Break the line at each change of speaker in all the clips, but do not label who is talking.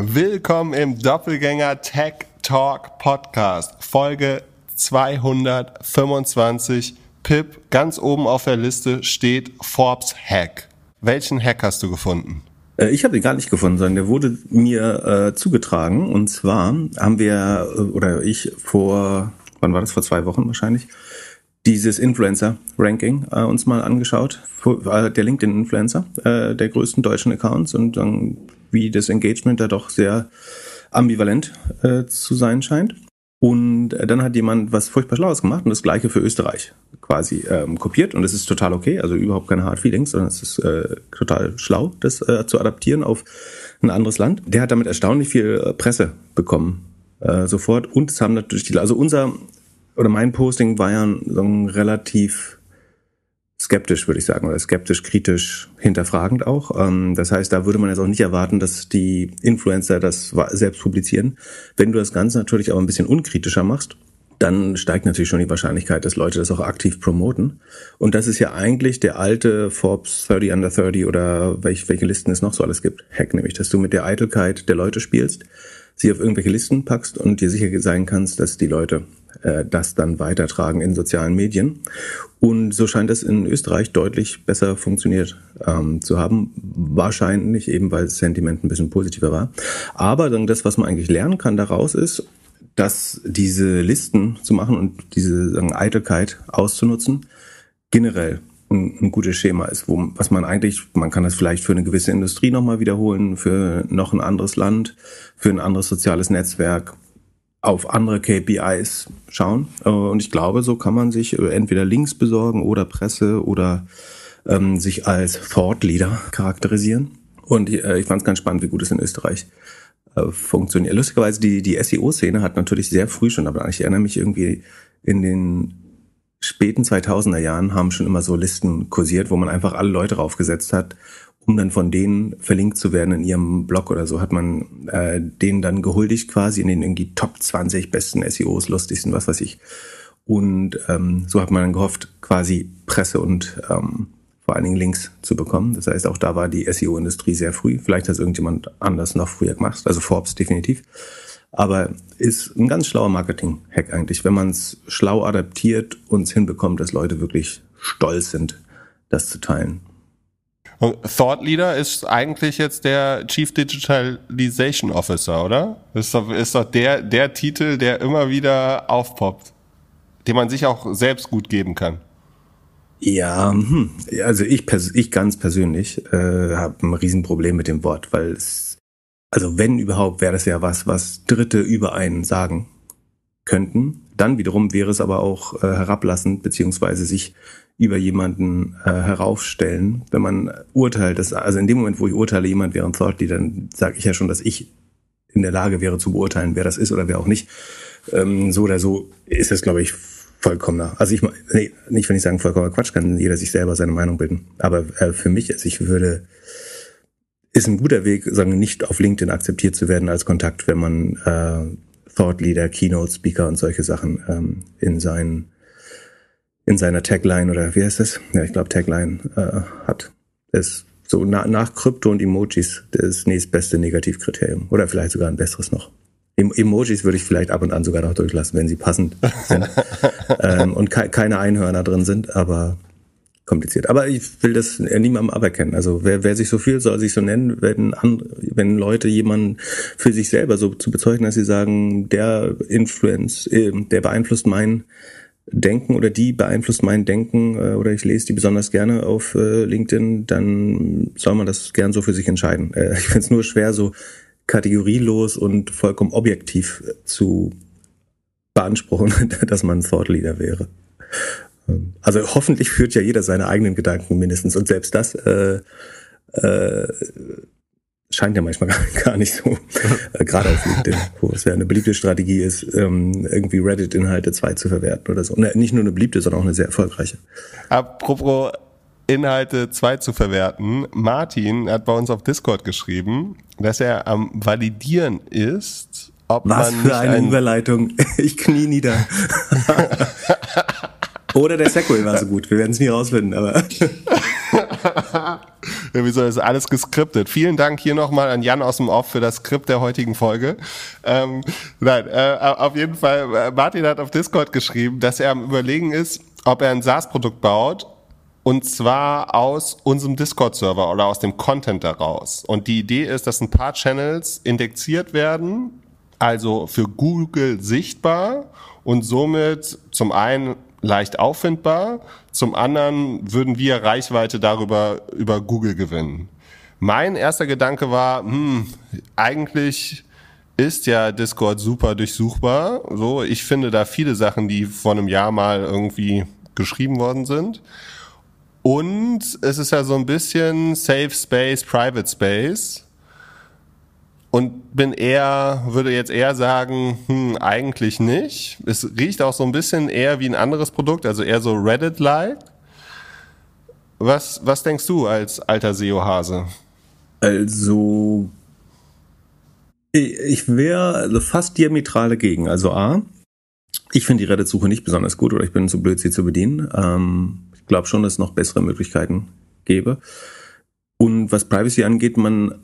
Willkommen im Doppelgänger Tech Talk Podcast, Folge 225. Pip, ganz oben auf der Liste steht Forbes Hack. Welchen Hack hast du gefunden?
Äh, ich habe den gar nicht gefunden, sondern der wurde mir äh, zugetragen. Und zwar haben wir, äh, oder ich vor, wann war das, vor zwei Wochen wahrscheinlich, dieses Influencer-Ranking äh, uns mal angeschaut. Äh, der LinkedIn-Influencer, äh, der größten deutschen Accounts und dann, wie das Engagement da doch sehr ambivalent äh, zu sein scheint. Und äh, dann hat jemand was furchtbar Schlaues gemacht und das gleiche für Österreich quasi ähm, kopiert. Und das ist total okay, also überhaupt keine Hard Feelings, sondern es ist äh, total schlau, das äh, zu adaptieren auf ein anderes Land. Der hat damit erstaunlich viel äh, Presse bekommen äh, sofort. Und es haben natürlich die, also unser oder mein Posting war ja so ein relativ skeptisch, würde ich sagen, oder skeptisch, kritisch, hinterfragend auch. Ähm, das heißt, da würde man jetzt auch nicht erwarten, dass die Influencer das selbst publizieren. Wenn du das Ganze natürlich aber ein bisschen unkritischer machst, dann steigt natürlich schon die Wahrscheinlichkeit, dass Leute das auch aktiv promoten. Und das ist ja eigentlich der alte Forbes 30 under 30 oder welche, welche Listen es noch so alles gibt. Hack nämlich, dass du mit der Eitelkeit der Leute spielst, sie auf irgendwelche Listen packst und dir sicher sein kannst, dass die Leute äh, das dann weitertragen in sozialen Medien. Und so scheint es in Österreich deutlich besser funktioniert ähm, zu haben. Wahrscheinlich eben, weil das Sentiment ein bisschen positiver war. Aber dann das, was man eigentlich lernen kann daraus ist, dass diese Listen zu machen und diese sagen, Eitelkeit auszunutzen, generell ein, ein gutes Schema ist, wo, was man eigentlich, man kann das vielleicht für eine gewisse Industrie nochmal wiederholen, für noch ein anderes Land, für ein anderes soziales Netzwerk, auf andere KPIs schauen. Äh, und ich glaube, so kann man sich äh, entweder Links besorgen oder Presse oder ähm, sich als Thought Leader charakterisieren. Und äh, ich fand es ganz spannend, wie gut es in Österreich äh, funktioniert. Lustigerweise, die, die SEO-Szene hat natürlich sehr früh schon, aber ich erinnere mich irgendwie in den späten 2000er Jahren haben schon immer so Listen kursiert, wo man einfach alle Leute draufgesetzt hat um dann von denen verlinkt zu werden in ihrem Blog oder so, hat man äh, denen dann gehuldigt quasi in den irgendwie Top 20 besten SEOs, lustigsten, was weiß ich. Und ähm, so hat man dann gehofft, quasi Presse und ähm, vor allen Dingen Links zu bekommen. Das heißt, auch da war die SEO-Industrie sehr früh. Vielleicht hat es irgendjemand anders noch früher gemacht, also Forbes definitiv. Aber ist ein ganz schlauer Marketing-Hack eigentlich, wenn man es schlau adaptiert und es hinbekommt, dass Leute wirklich stolz sind, das zu teilen.
Und Thought Leader ist eigentlich jetzt der Chief Digitalization Officer, oder? Ist doch, ist doch der, der Titel, der immer wieder aufpoppt, den man sich auch selbst gut geben kann.
Ja, hm. also ich, ich ganz persönlich äh, habe ein Riesenproblem mit dem Wort, weil es, also wenn überhaupt, wäre das ja was, was Dritte über einen sagen könnten. Dann wiederum wäre es aber auch äh, herablassend, beziehungsweise sich über jemanden äh, heraufstellen, wenn man urteilt. Dass, also in dem Moment, wo ich urteile, jemand wäre ein Thought dann sage ich ja schon, dass ich in der Lage wäre zu beurteilen, wer das ist oder wer auch nicht. Ähm, so oder so ist das, glaube ich, vollkommener. Also ich nee, nicht, wenn ich sagen vollkommener Quatsch, kann jeder sich selber seine Meinung bilden. Aber äh, für mich, also ich würde, ist ein guter Weg, sagen, nicht auf LinkedIn akzeptiert zu werden als Kontakt, wenn man äh, Thought Leader, Keynote Speaker und solche Sachen ähm, in seinen in seiner Tagline oder wie heißt das? Ja, ich glaube Tagline äh, hat. ist so na, nach Krypto und Emojis das nächstbeste Negativkriterium oder vielleicht sogar ein besseres noch. Emojis würde ich vielleicht ab und an sogar noch durchlassen, wenn sie passend sind ähm, und ke keine Einhörner drin sind, aber kompliziert. Aber ich will das niemandem aberkennen. Also wer, wer sich so fühlt, soll sich so nennen, wenn, an, wenn Leute jemanden für sich selber so zu bezeugen, dass sie sagen, der Influence, äh, der beeinflusst mein Denken oder die beeinflusst mein Denken äh, oder ich lese die besonders gerne auf äh, LinkedIn, dann soll man das gern so für sich entscheiden. Äh, ich finde es nur schwer, so kategorielos und vollkommen objektiv zu beanspruchen, dass man ein Thought Leader wäre. Also hoffentlich führt ja jeder seine eigenen Gedanken mindestens und selbst das äh, äh, scheint ja manchmal gar, nicht so, äh, gerade auf LinkedIn, wo es ja eine beliebte Strategie ist, ähm, irgendwie Reddit-Inhalte zwei zu verwerten oder so. Und nicht nur eine beliebte, sondern auch eine sehr erfolgreiche.
Apropos Inhalte zwei zu verwerten. Martin hat bei uns auf Discord geschrieben, dass er am Validieren ist,
ob Was man für eine ein Überleitung. Ich knie nieder. Oder der Segway war so gut. Wir werden es nie rausfinden, aber.
Wieso ist alles geskriptet? Vielen Dank hier nochmal an Jan aus dem Off für das Skript der heutigen Folge. Ähm, nein, äh, auf jeden Fall, äh, Martin hat auf Discord geschrieben, dass er am überlegen ist, ob er ein SaaS-Produkt baut und zwar aus unserem Discord-Server oder aus dem Content daraus. Und die Idee ist, dass ein paar Channels indexiert werden, also für Google sichtbar und somit zum einen leicht auffindbar, zum anderen würden wir Reichweite darüber über Google gewinnen. Mein erster Gedanke war, hm, eigentlich ist ja Discord super durchsuchbar. So, ich finde da viele Sachen, die vor einem Jahr mal irgendwie geschrieben worden sind. Und es ist ja so ein bisschen Safe Space, Private Space. Und bin eher, würde jetzt eher sagen, hm, eigentlich nicht. Es riecht auch so ein bisschen eher wie ein anderes Produkt, also eher so Reddit-like. Was, was denkst du als alter SEO-Hase?
Also, ich wäre also fast diametral dagegen. Also A, ich finde die Reddit-Suche nicht besonders gut oder ich bin zu blöd, sie zu bedienen. Ähm, ich glaube schon, dass es noch bessere Möglichkeiten gäbe. Und was Privacy angeht, man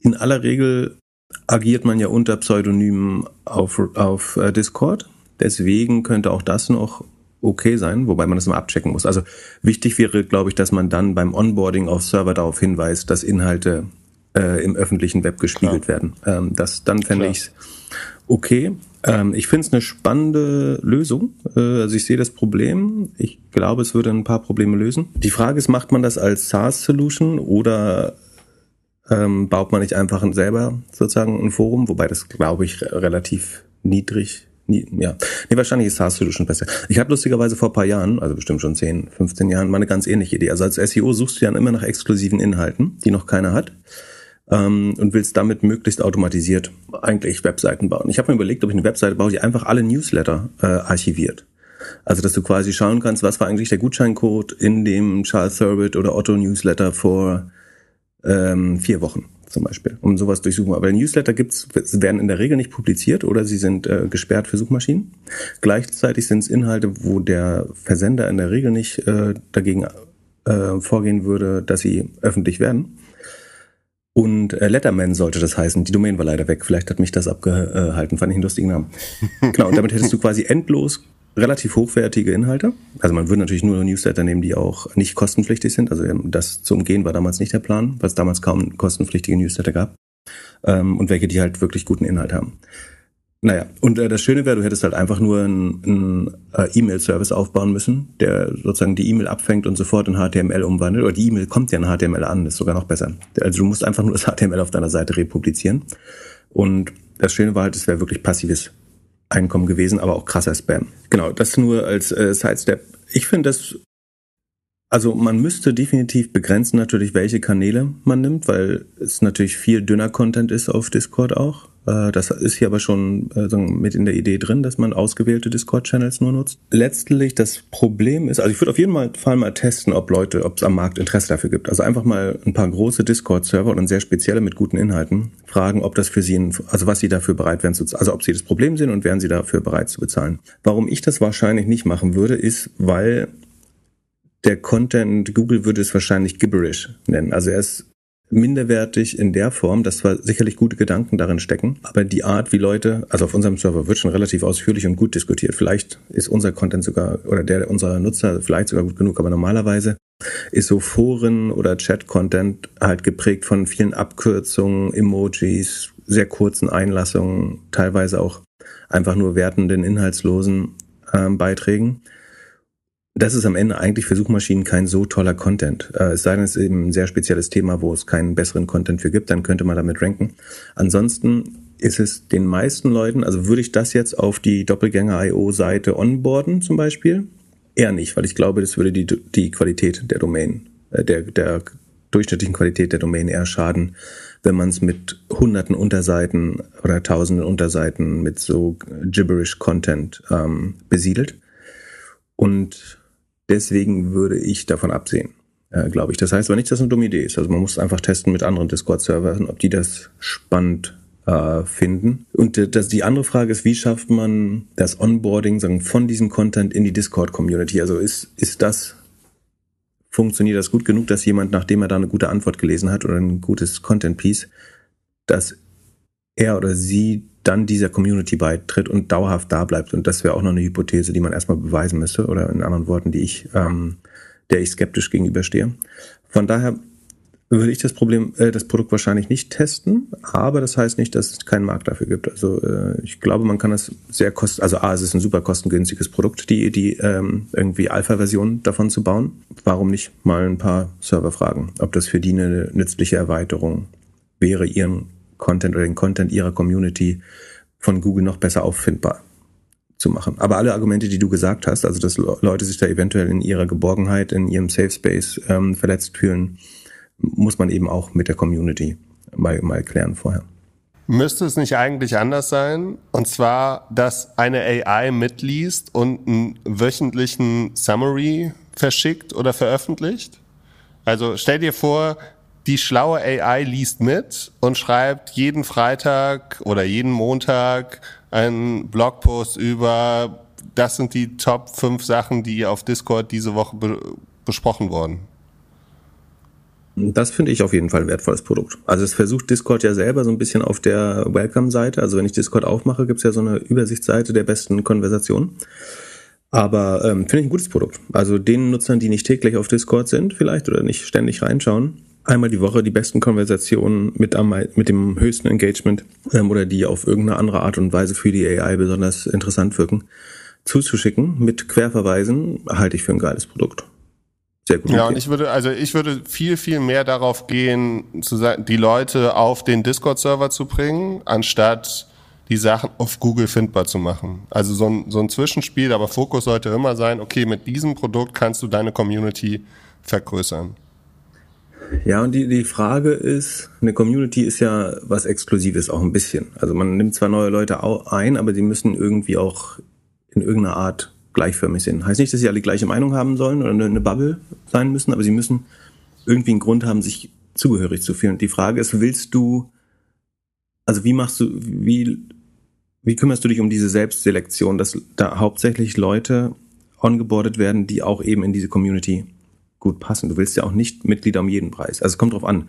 in aller Regel agiert man ja unter Pseudonymen auf, auf äh, Discord. Deswegen könnte auch das noch okay sein, wobei man das immer abchecken muss. Also wichtig wäre, glaube ich, dass man dann beim Onboarding auf Server darauf hinweist, dass Inhalte äh, im öffentlichen Web gespiegelt Klar. werden. Ähm, das, dann fände ich okay. Ähm, ich finde es eine spannende Lösung. Äh, also ich sehe das Problem. Ich glaube, es würde ein paar Probleme lösen. Die Frage ist, macht man das als SaaS-Solution oder ähm, baut man nicht einfach selber sozusagen ein Forum? Wobei das, glaube ich, relativ niedrig Nie, ja, nee, wahrscheinlich ist SaaS Solution besser. Ich habe lustigerweise vor paar Jahren, also bestimmt schon 10, 15 Jahren, mal eine ganz ähnliche Idee. Also als SEO suchst du ja immer nach exklusiven Inhalten, die noch keiner hat ähm, und willst damit möglichst automatisiert eigentlich Webseiten bauen. Ich habe mir überlegt, ob ich eine Webseite baue, die einfach alle Newsletter äh, archiviert. Also dass du quasi schauen kannst, was war eigentlich der Gutscheincode in dem Charles Thurbit oder Otto Newsletter vor ähm, vier Wochen zum Beispiel, um sowas durchsuchen. Aber Newsletter gibt's, werden in der Regel nicht publiziert oder sie sind äh, gesperrt für Suchmaschinen. Gleichzeitig sind es Inhalte, wo der Versender in der Regel nicht äh, dagegen äh, vorgehen würde, dass sie öffentlich werden. Und äh, Letterman sollte das heißen. Die Domain war leider weg. Vielleicht hat mich das abgehalten. Fand ich einen lustigen Namen. genau, und damit hättest du quasi endlos relativ hochwertige Inhalte. Also man würde natürlich nur Newsletter nehmen, die auch nicht kostenpflichtig sind. Also ähm, das zu umgehen war damals nicht der Plan, weil es damals kaum kostenpflichtige Newsletter gab. Ähm, und welche, die halt wirklich guten Inhalt haben. Naja, und äh, das Schöne wäre, du hättest halt einfach nur einen äh, E-Mail-Service aufbauen müssen, der sozusagen die E-Mail abfängt und sofort in HTML umwandelt. Oder die E-Mail kommt ja in HTML an, ist sogar noch besser. Also du musst einfach nur das HTML auf deiner Seite republizieren. Und das Schöne war halt, es wäre wirklich passives Einkommen gewesen, aber auch krasser Spam. Genau, das nur als äh, Sidestep. Ich finde das also man müsste definitiv begrenzen natürlich, welche Kanäle man nimmt, weil es natürlich viel dünner Content ist auf Discord auch. Äh, das ist hier aber schon äh, mit in der Idee drin, dass man ausgewählte Discord-Channels nur nutzt. Letztlich das Problem ist, also ich würde auf jeden Fall mal testen, ob Leute, ob es am Markt Interesse dafür gibt. Also einfach mal ein paar große Discord-Server und sehr spezielle mit guten Inhalten fragen, ob das für sie, also was sie dafür bereit wären zu, also ob sie das Problem sehen und wären sie dafür bereit zu bezahlen. Warum ich das wahrscheinlich nicht machen würde, ist, weil der Content, Google würde es wahrscheinlich gibberish nennen. Also er ist minderwertig in der Form, dass zwar sicherlich gute Gedanken darin stecken, aber die Art, wie Leute, also auf unserem Server wird schon relativ ausführlich und gut diskutiert. Vielleicht ist unser Content sogar oder der unserer Nutzer vielleicht sogar gut genug, aber normalerweise ist so Foren oder Chat-Content halt geprägt von vielen Abkürzungen, Emojis, sehr kurzen Einlassungen, teilweise auch einfach nur wertenden, inhaltslosen äh, Beiträgen das ist am Ende eigentlich für Suchmaschinen kein so toller Content. Äh, es sei denn, es ist eben ein sehr spezielles Thema, wo es keinen besseren Content für gibt, dann könnte man damit ranken. Ansonsten ist es den meisten Leuten, also würde ich das jetzt auf die Doppelgänger.io-Seite onboarden zum Beispiel? Eher nicht, weil ich glaube, das würde die, die Qualität der Domain, äh, der, der durchschnittlichen Qualität der Domain eher schaden, wenn man es mit hunderten Unterseiten oder tausenden Unterseiten mit so gibberish Content ähm, besiedelt. Und Deswegen würde ich davon absehen, äh, glaube ich. Das heißt aber nicht, dass es eine dumme Idee ist. Also man muss einfach testen mit anderen Discord-Servern, ob die das spannend äh, finden. Und äh, das, die andere Frage ist, wie schafft man das Onboarding sagen, von diesem Content in die Discord-Community? Also ist, ist das funktioniert das gut genug, dass jemand, nachdem er da eine gute Antwort gelesen hat oder ein gutes Content-Piece, dass er oder sie dann dieser Community beitritt und dauerhaft da bleibt. Und das wäre auch noch eine Hypothese, die man erstmal beweisen müsste oder in anderen Worten, die ich, ähm, der ich skeptisch gegenüberstehe. Von daher würde ich das Problem, äh, das Produkt wahrscheinlich nicht testen, aber das heißt nicht, dass es keinen Markt dafür gibt. Also äh, ich glaube, man kann das sehr kosten, also A, es ist ein super kostengünstiges Produkt, die, die ähm, irgendwie Alpha-Version davon zu bauen. Warum nicht mal ein paar Server fragen, ob das für die eine nützliche Erweiterung wäre, ihren Content oder den Content ihrer Community von Google noch besser auffindbar zu machen. Aber alle Argumente, die du gesagt hast, also dass Leute sich da eventuell in ihrer Geborgenheit, in ihrem Safe Space ähm, verletzt fühlen, muss man eben auch mit der Community mal, mal klären vorher.
Müsste es nicht eigentlich anders sein? Und zwar, dass eine AI mitliest und einen wöchentlichen Summary verschickt oder veröffentlicht? Also stell dir vor, die schlaue AI liest mit und schreibt jeden Freitag oder jeden Montag einen Blogpost über, das sind die Top 5 Sachen, die auf Discord diese Woche be besprochen wurden.
Das finde ich auf jeden Fall ein wertvolles Produkt. Also es versucht Discord ja selber so ein bisschen auf der Welcome-Seite. Also wenn ich Discord aufmache, gibt es ja so eine Übersichtsseite der besten Konversationen. Aber ähm, finde ich ein gutes Produkt. Also den Nutzern, die nicht täglich auf Discord sind, vielleicht oder nicht ständig reinschauen, einmal die Woche die besten Konversationen mit, am, mit dem höchsten Engagement ähm, oder die auf irgendeine andere Art und Weise für die AI besonders interessant wirken, zuzuschicken mit Querverweisen, halte ich für ein geiles Produkt
sehr gut. Ja, und ich würde, also ich würde viel, viel mehr darauf gehen, zu sagen, die Leute auf den Discord-Server zu bringen, anstatt die Sachen auf Google findbar zu machen. Also so ein, so ein Zwischenspiel, aber Fokus sollte immer sein, okay, mit diesem Produkt kannst du deine Community vergrößern.
Ja, und die, die Frage ist, eine Community ist ja was Exklusives auch ein bisschen. Also man nimmt zwar neue Leute ein, aber die müssen irgendwie auch in irgendeiner Art gleichförmig sind. Heißt nicht, dass sie alle gleiche Meinung haben sollen oder eine Bubble sein müssen, aber sie müssen irgendwie einen Grund haben, sich zugehörig zu fühlen. Und die Frage ist, willst du, also wie machst du, wie, wie kümmerst du dich um diese Selbstselektion, dass da hauptsächlich Leute ongeboardet werden, die auch eben in diese Community gut passen. Du willst ja auch nicht Mitglieder um jeden Preis. Also es kommt drauf an.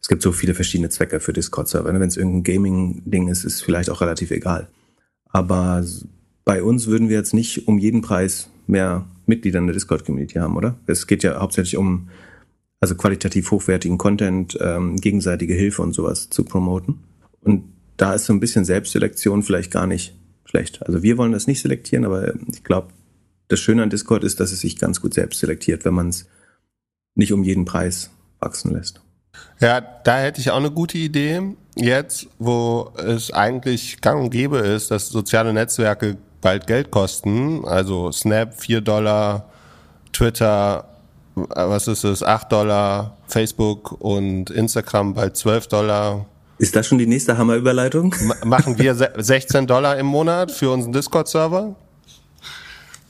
Es gibt so viele verschiedene Zwecke für Discord-Server. Wenn es irgendein Gaming-Ding ist, ist vielleicht auch relativ egal. Aber bei uns würden wir jetzt nicht um jeden Preis mehr Mitglieder in der Discord-Community haben, oder? Es geht ja hauptsächlich um also qualitativ hochwertigen Content, ähm, gegenseitige Hilfe und sowas zu promoten. Und da ist so ein bisschen Selbstselektion vielleicht gar nicht schlecht. Also wir wollen das nicht selektieren, aber ich glaube, das Schöne an Discord ist, dass es sich ganz gut selbst selektiert, wenn man es nicht um jeden Preis wachsen lässt.
Ja, da hätte ich auch eine gute Idee. Jetzt, wo es eigentlich gang und gäbe ist, dass soziale Netzwerke bald Geld kosten. Also Snap 4 Dollar, Twitter, was ist es, 8 Dollar, Facebook und Instagram bald 12 Dollar.
Ist das schon die nächste Hammerüberleitung?
Machen wir 16 Dollar im Monat für unseren Discord-Server?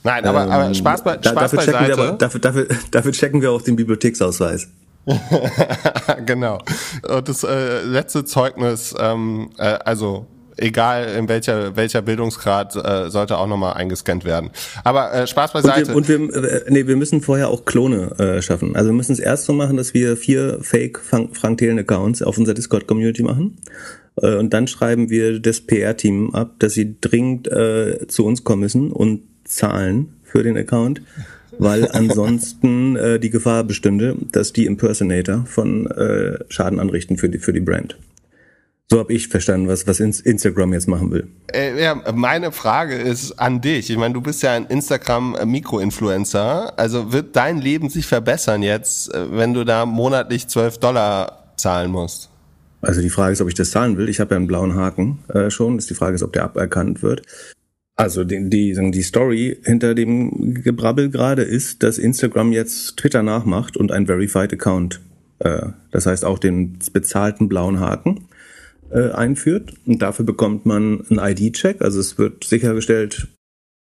Nein, aber, ähm, aber Spaß, bei, Spaß
dafür
beiseite.
Checken wir aber, dafür, dafür, dafür checken wir auch den Bibliotheksausweis.
genau. Und das äh, letzte Zeugnis, ähm, äh, also egal in welcher welcher Bildungsgrad äh, sollte auch nochmal eingescannt werden. Aber äh, Spaß beiseite.
Und wir, und wir, äh, nee, wir müssen vorher auch Klone äh, schaffen. Also wir müssen es erst so machen, dass wir vier Fake Frank Thelen Accounts auf unserer Discord Community machen. Äh, und dann schreiben wir das PR-Team ab, dass sie dringend äh, zu uns kommen müssen und zahlen für den Account weil ansonsten äh, die Gefahr bestünde, dass die Impersonator von äh, Schaden anrichten für die, für die Brand. So habe ich verstanden, was, was Instagram jetzt machen will.
Äh, ja, meine Frage ist an dich. Ich meine, du bist ja ein Instagram-Mikro-Influencer. Also wird dein Leben sich verbessern jetzt, äh, wenn du da monatlich 12 Dollar zahlen musst?
Also die Frage ist, ob ich das zahlen will. Ich habe ja einen blauen Haken äh, schon. Die Frage ist, ob der aberkannt wird. Also die, die, die Story hinter dem Gebrabbel gerade ist, dass Instagram jetzt Twitter nachmacht und ein Verified Account, äh, das heißt auch den bezahlten blauen Haken äh, einführt. Und dafür bekommt man einen ID-Check. Also es wird sichergestellt,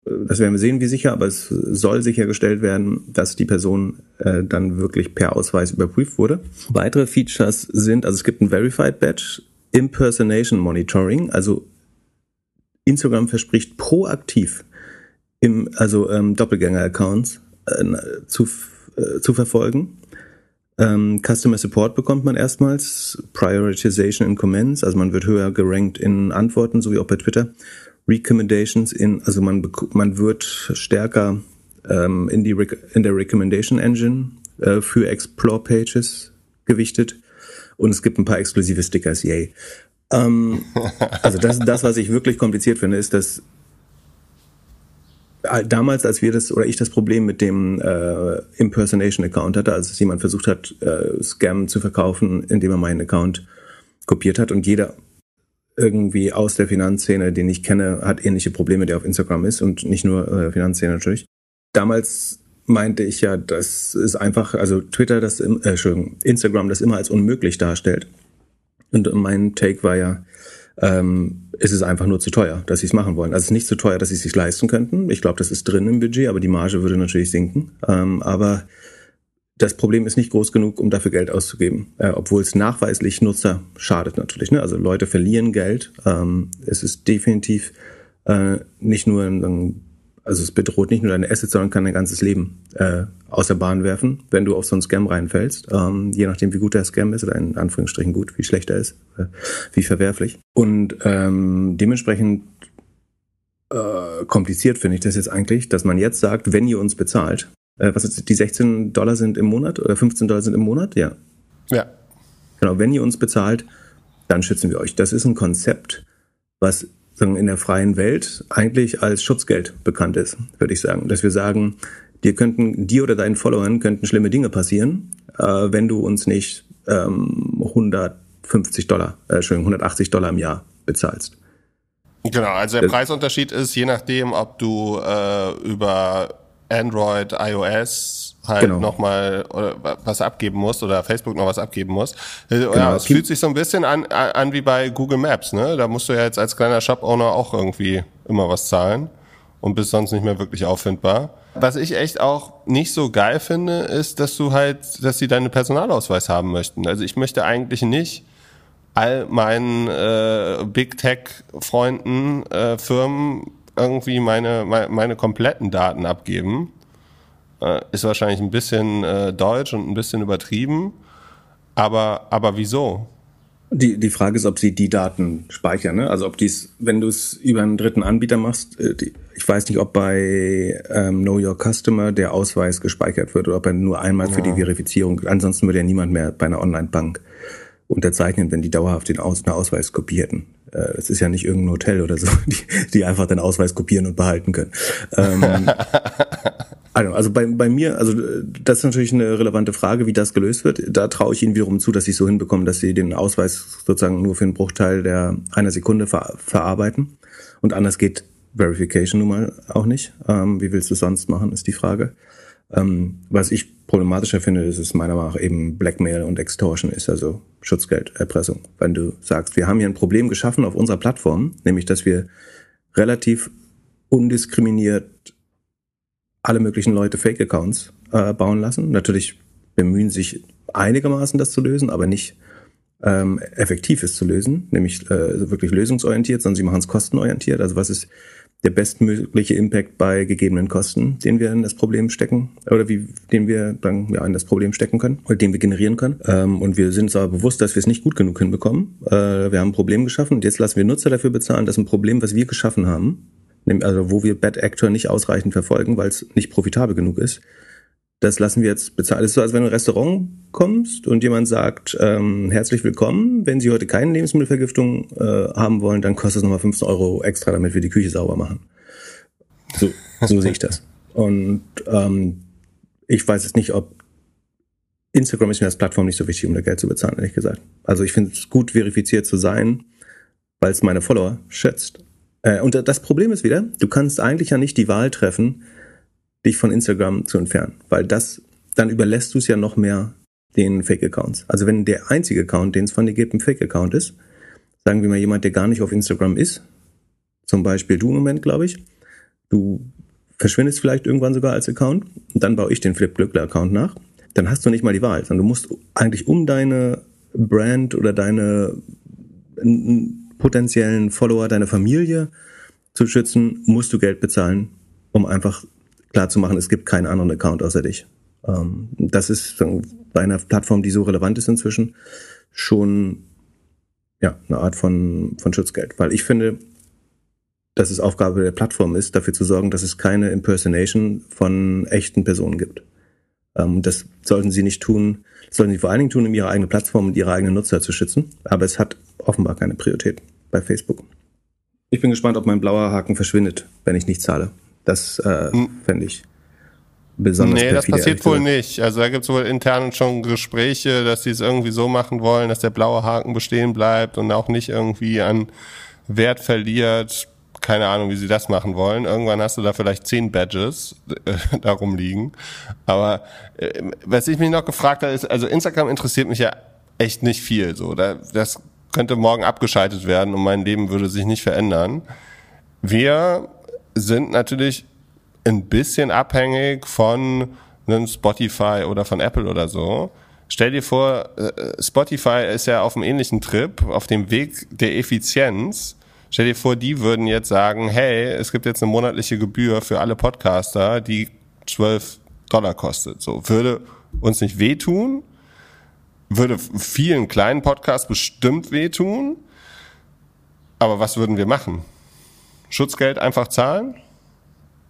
äh, das werden wir sehen, wie sicher, aber es soll sichergestellt werden, dass die Person äh, dann wirklich per Ausweis überprüft wurde. Weitere Features sind, also es gibt ein Verified Badge, Impersonation Monitoring, also Instagram verspricht proaktiv im, also ähm, Doppelgänger-Accounts äh, zu äh, zu verfolgen. Ähm, Customer Support bekommt man erstmals, Prioritization in Comments, also man wird höher gerankt in Antworten, so wie auch bei Twitter. Recommendations in, also man, man wird stärker ähm, in, die, in der Recommendation Engine äh, für Explore Pages gewichtet. Und es gibt ein paar exklusive Stickers, yay. Ähm, also das, das, was ich wirklich kompliziert finde, ist, dass äh, damals, als wir das oder ich das Problem mit dem äh, Impersonation Account hatte, als jemand versucht hat, äh, Scam zu verkaufen, indem er meinen Account kopiert hat und jeder irgendwie aus der Finanzszene, den ich kenne, hat ähnliche Probleme, der auf Instagram ist und nicht nur äh, Finanzszene natürlich. Damals meinte ich ja, das ist einfach, also Twitter, das, äh, Entschuldigung, Instagram das immer als unmöglich darstellt. Und mein Take war ja, ähm, ist es einfach nur zu teuer, dass sie es machen wollen. Also es ist nicht zu teuer, dass sie es sich leisten könnten. Ich glaube, das ist drin im Budget, aber die Marge würde natürlich sinken. Ähm, aber das Problem ist nicht groß genug, um dafür Geld auszugeben, äh, obwohl es nachweislich Nutzer schadet natürlich. Ne? Also Leute verlieren Geld. Ähm, es ist definitiv äh, nicht nur ein also es bedroht nicht nur deine Assets, sondern kann dein ganzes Leben äh, aus der Bahn werfen, wenn du auf so einen Scam reinfällst. Ähm, je nachdem, wie gut der Scam ist oder in Anführungsstrichen gut, wie schlecht er ist, äh, wie verwerflich. Und ähm, dementsprechend äh, kompliziert finde ich das jetzt eigentlich, dass man jetzt sagt, wenn ihr uns bezahlt, äh, was ist, die 16 Dollar sind im Monat oder 15 Dollar sind im Monat? Ja.
Ja.
Genau, wenn ihr uns bezahlt, dann schützen wir euch. Das ist ein Konzept, was in der freien Welt eigentlich als Schutzgeld bekannt ist, würde ich sagen. Dass wir sagen, dir könnten, dir oder deinen Followern könnten schlimme Dinge passieren, äh, wenn du uns nicht ähm, 150 Dollar, äh, Entschuldigung, 180 Dollar im Jahr bezahlst.
Genau, also der das Preisunterschied ist je nachdem, ob du äh, über Android, iOS halt genau. nochmal was abgeben musst oder Facebook noch was abgeben muss. Äh, genau. Ja, es fühlt sich so ein bisschen an, an wie bei Google Maps, ne? Da musst du ja jetzt als kleiner Shop-Owner auch irgendwie immer was zahlen und bist sonst nicht mehr wirklich auffindbar. Was ich echt auch nicht so geil finde, ist, dass du halt, dass sie deinen Personalausweis haben möchten. Also ich möchte eigentlich nicht all meinen äh, Big Tech Freunden, äh, Firmen irgendwie meine, meine, meine kompletten Daten abgeben äh, ist wahrscheinlich ein bisschen äh, deutsch und ein bisschen übertrieben. Aber, aber wieso?
Die, die Frage ist, ob sie die Daten speichern. Ne? Also ob dies, wenn du es über einen dritten Anbieter machst, äh, die, ich weiß nicht, ob bei ähm, Know Your Customer der Ausweis gespeichert wird oder ob er nur einmal ja. für die Verifizierung. Ansonsten würde ja niemand mehr bei einer Online-Bank unterzeichnen, wenn die dauerhaft den Aus, einen Ausweis kopierten. Äh, das ist ja nicht irgendein Hotel oder so, die, die einfach den Ausweis kopieren und behalten können. Ähm, also bei, bei mir, also das ist natürlich eine relevante Frage, wie das gelöst wird. Da traue ich Ihnen wiederum zu, dass Sie so hinbekommen, dass Sie den Ausweis sozusagen nur für einen Bruchteil der einer Sekunde ver verarbeiten. Und anders geht Verification nun mal auch nicht. Ähm, wie willst du sonst machen, ist die Frage. Ähm, was ich problematischer finde, ist es meiner Meinung nach eben Blackmail und Extortion ist, also Schutzgelderpressung. Wenn du sagst, wir haben hier ein Problem geschaffen auf unserer Plattform, nämlich dass wir relativ undiskriminiert alle möglichen Leute Fake-Accounts äh, bauen lassen. Natürlich bemühen sich einigermaßen das zu lösen, aber nicht ähm, effektiv ist zu lösen, nämlich äh, wirklich lösungsorientiert, sondern sie machen es kostenorientiert. Also was ist der bestmögliche Impact bei gegebenen Kosten, den wir in das Problem stecken oder wie den wir dann ja in das Problem stecken können oder den wir generieren können. Ähm, und wir sind uns aber bewusst, dass wir es nicht gut genug hinbekommen. Äh, wir haben ein Problem geschaffen und jetzt lassen wir Nutzer dafür bezahlen, dass ein Problem, was wir geschaffen haben, also wo wir Bad Actor nicht ausreichend verfolgen, weil es nicht profitabel genug ist. Das lassen wir jetzt bezahlen. Es ist so, als wenn du in ein Restaurant kommst und jemand sagt, ähm, herzlich willkommen, wenn Sie heute keine Lebensmittelvergiftung äh, haben wollen, dann kostet es nochmal 15 Euro extra, damit wir die Küche sauber machen. So, so sehe ich das. Und ähm, ich weiß jetzt nicht, ob Instagram ist mir als Plattform nicht so wichtig, um da Geld zu bezahlen, ehrlich gesagt. Also ich finde es gut, verifiziert zu sein, weil es meine Follower schätzt äh, und das Problem ist wieder, du kannst eigentlich ja nicht die Wahl treffen, dich von Instagram zu entfernen, weil das, dann überlässt du es ja noch mehr den Fake-Accounts. Also wenn der einzige Account, den es von dir gibt, ein Fake-Account ist, sagen wir mal jemand, der gar nicht auf Instagram ist, zum Beispiel du im Moment, glaube ich, du verschwindest vielleicht irgendwann sogar als Account und dann baue ich den Flip Glückler Account nach, dann hast du nicht mal die Wahl, sondern du musst eigentlich um deine Brand oder deine potenziellen Follower, deine Familie zu schützen, musst du Geld bezahlen, um einfach klarzumachen, es gibt keinen anderen Account außer dich. Ähm, das ist bei einer Plattform, die so relevant ist inzwischen, schon ja, eine Art von, von Schutzgeld. Weil ich finde, dass es Aufgabe der Plattform ist, dafür zu sorgen, dass es keine Impersonation von echten Personen gibt. Ähm, das sollten sie nicht tun, das sollten sie vor allen Dingen tun, um ihre eigene Plattform und ihre eigenen Nutzer zu schützen. Aber es hat offenbar keine Priorität bei Facebook. Ich bin gespannt, ob mein blauer Haken verschwindet, wenn ich nicht zahle. Das äh, hm. fände ich besonders
Nee, das passiert wohl nicht. Also da gibt es wohl intern schon Gespräche, dass sie es irgendwie so machen wollen, dass der blaue Haken bestehen bleibt und auch nicht irgendwie an Wert verliert. Keine Ahnung, wie sie das machen wollen. Irgendwann hast du da vielleicht zehn Badges äh, darum liegen. Aber äh, was ich mich noch gefragt habe, ist, also Instagram interessiert mich ja echt nicht viel. So, da, das könnte morgen abgeschaltet werden und mein Leben würde sich nicht verändern. Wir sind natürlich ein bisschen abhängig von einem Spotify oder von Apple oder so. Stell dir vor, äh, Spotify ist ja auf einem ähnlichen Trip, auf dem Weg der Effizienz. Stell dir vor, die würden jetzt sagen, hey, es gibt jetzt eine monatliche Gebühr für alle Podcaster, die 12 Dollar kostet. So, würde uns nicht wehtun, würde vielen kleinen Podcasts bestimmt wehtun. Aber was würden wir machen? Schutzgeld einfach zahlen?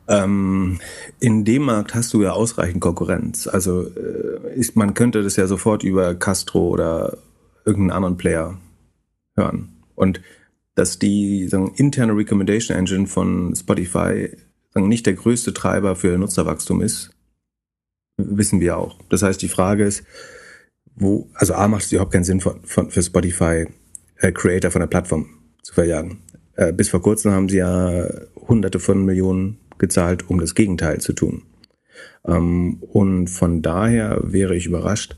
Ähm, in dem Markt hast du ja ausreichend Konkurrenz. Also äh, ist, man könnte das ja sofort über Castro oder irgendeinen anderen Player hören. Und dass die sagen, interne Recommendation Engine von Spotify sagen, nicht der größte Treiber für Nutzerwachstum ist, wissen wir auch. Das heißt, die Frage ist, wo, also A macht es überhaupt keinen Sinn von, von, für Spotify äh, Creator von der Plattform zu verjagen. Äh, bis vor kurzem haben sie ja hunderte von Millionen gezahlt, um das Gegenteil zu tun. Ähm, und von daher wäre ich überrascht,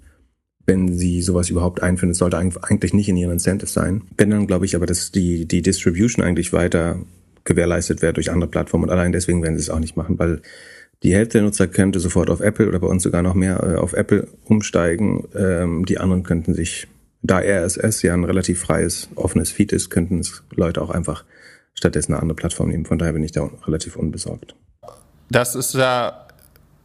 wenn sie sowas überhaupt einführen. Es sollte eigentlich nicht in ihren Incentives sein. Wenn dann glaube ich aber, dass die, die Distribution eigentlich weiter gewährleistet wird durch andere Plattformen und allein deswegen werden sie es auch nicht machen, weil die Hälfte der Nutzer könnte sofort auf Apple oder bei uns sogar noch mehr äh, auf Apple umsteigen. Ähm, die anderen könnten sich, da RSS ja ein relativ freies, offenes Feed ist, könnten es Leute auch einfach stattdessen eine andere Plattform nehmen. Von daher bin ich da relativ unbesorgt.
Das ist ja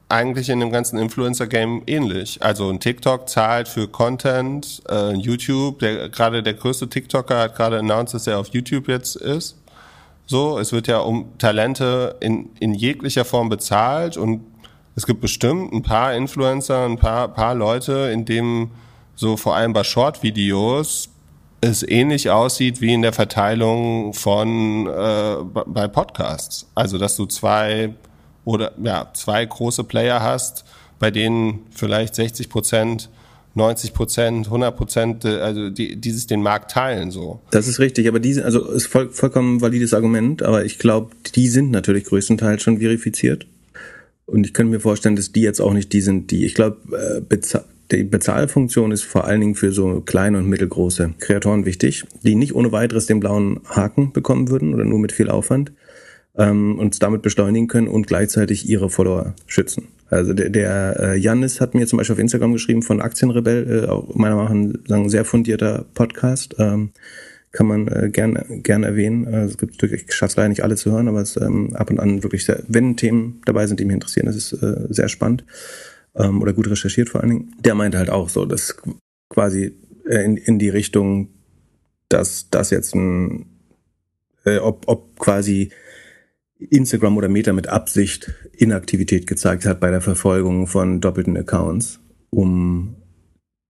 eigentlich in dem ganzen Influencer-Game ähnlich. Also ein TikTok zahlt für Content, äh, YouTube, der gerade der größte TikToker hat gerade announced, dass er auf YouTube jetzt ist. So, es wird ja um Talente in, in jeglicher Form bezahlt und es gibt bestimmt ein paar Influencer, ein paar, paar Leute, in dem so vor allem bei Short-Videos es ähnlich aussieht wie in der Verteilung von äh, bei Podcasts. Also dass du zwei oder ja zwei große Player hast, bei denen vielleicht 60 Prozent 90 Prozent, 100 Prozent, äh, also die, die sich den Markt teilen so.
Das ist richtig, aber diese, also ist voll, vollkommen valides Argument, aber ich glaube, die sind natürlich größtenteils schon verifiziert. Und ich könnte mir vorstellen, dass die jetzt auch nicht die sind, die, ich glaube, äh, die Bezahlfunktion ist vor allen Dingen für so kleine und mittelgroße Kreatoren wichtig, die nicht ohne weiteres den blauen Haken bekommen würden oder nur mit viel Aufwand ähm, und damit beschleunigen können und gleichzeitig ihre Follower schützen. Also der, der äh, Janis hat mir zum Beispiel auf Instagram geschrieben von Aktienrebell, äh, auch meiner Meinung nach ein sehr fundierter Podcast. Ähm, kann man äh, gerne gern erwähnen. Äh, es gibt wirklich, ich schaffe leider nicht alle zu hören, aber es ähm, ab und an wirklich sehr, wenn Themen dabei sind, die mich interessieren, das ist äh, sehr spannend ähm, oder gut recherchiert vor allen Dingen, der meinte halt auch so, dass quasi äh, in, in die Richtung, dass das jetzt ein, äh, ob, ob quasi Instagram oder Meta mit Absicht Inaktivität gezeigt hat bei der Verfolgung von doppelten Accounts, um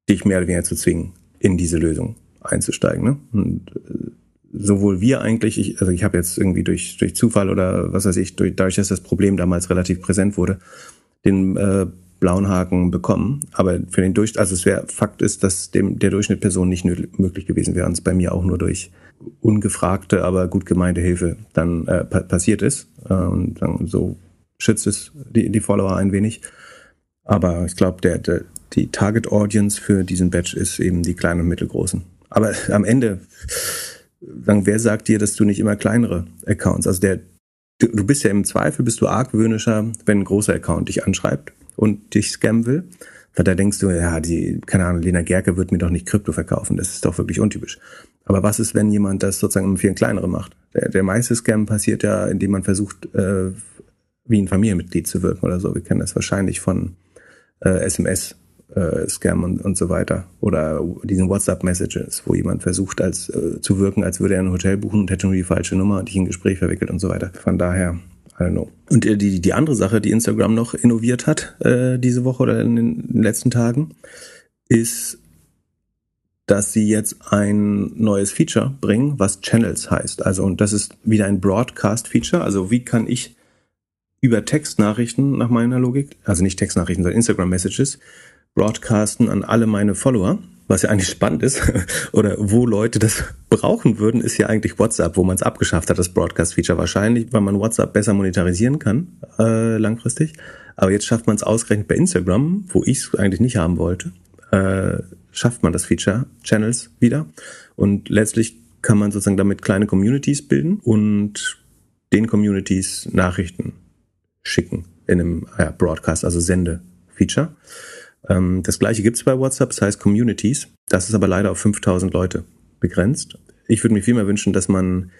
dich mehr oder weniger zu zwingen, in diese Lösung einzusteigen. Ne? Und äh, sowohl wir eigentlich, ich, also ich habe jetzt irgendwie durch, durch Zufall oder was weiß ich, durch, dadurch, dass das Problem damals relativ präsent wurde, den äh, blauen Haken bekommen. Aber für den Durchschnitt, also es wäre Fakt ist, dass dem der Durchschnitt Person nicht möglich gewesen wäre und es bei mir auch nur durch ungefragte, aber gut gemeinte Hilfe dann äh, pa passiert ist. Äh, und dann so schützt es die, die Follower ein wenig. Aber ich glaube, der, der, die Target Audience für diesen Batch ist eben die kleinen und mittelgroßen. Aber am Ende, dann, wer sagt dir, dass du nicht immer kleinere Accounts, also der, du, bist ja im Zweifel, bist du argwöhnischer, wenn ein großer Account dich anschreibt und dich scammen will. Weil da denkst du, ja, die, keine Ahnung, Lena Gerke wird mir doch nicht Krypto verkaufen. Das ist doch wirklich untypisch. Aber was ist, wenn jemand das sozusagen um viel kleinere macht? Der, der meiste Scam passiert ja, indem man versucht, äh, wie ein Familienmitglied zu wirken oder so. Wir kennen das wahrscheinlich von äh, SMS äh, Scam und, und so weiter. Oder diesen WhatsApp-Messages, wo jemand versucht, als äh, zu wirken, als würde er ein Hotel buchen und hätte nur die falsche Nummer und dich in ein Gespräch verwickelt und so weiter. Von daher, I don't know. Und äh, die, die andere Sache, die Instagram noch innoviert hat äh, diese Woche oder in den letzten Tagen, ist, dass sie jetzt ein neues Feature bringen, was Channels heißt. Also, und das ist wieder ein Broadcast-Feature. Also, wie kann ich über Textnachrichten nach meiner Logik, also nicht Textnachrichten, sondern Instagram-Messages, broadcasten an alle meine Follower, was ja eigentlich spannend ist, oder wo Leute das brauchen würden, ist ja eigentlich WhatsApp, wo man es abgeschafft hat, das Broadcast-Feature wahrscheinlich, weil man WhatsApp besser monetarisieren kann, äh, langfristig. Aber jetzt schafft man es ausgerechnet bei Instagram, wo ich es eigentlich nicht haben wollte, äh, schafft man das Feature Channels wieder. Und letztlich kann man sozusagen damit kleine Communities bilden und den Communities Nachrichten schicken in einem ja, Broadcast, also Sende-Feature. Ähm, das gleiche gibt's bei WhatsApp, das heißt Communities. Das ist aber leider auf 5000 Leute begrenzt. Ich würde mir viel mehr wünschen, dass man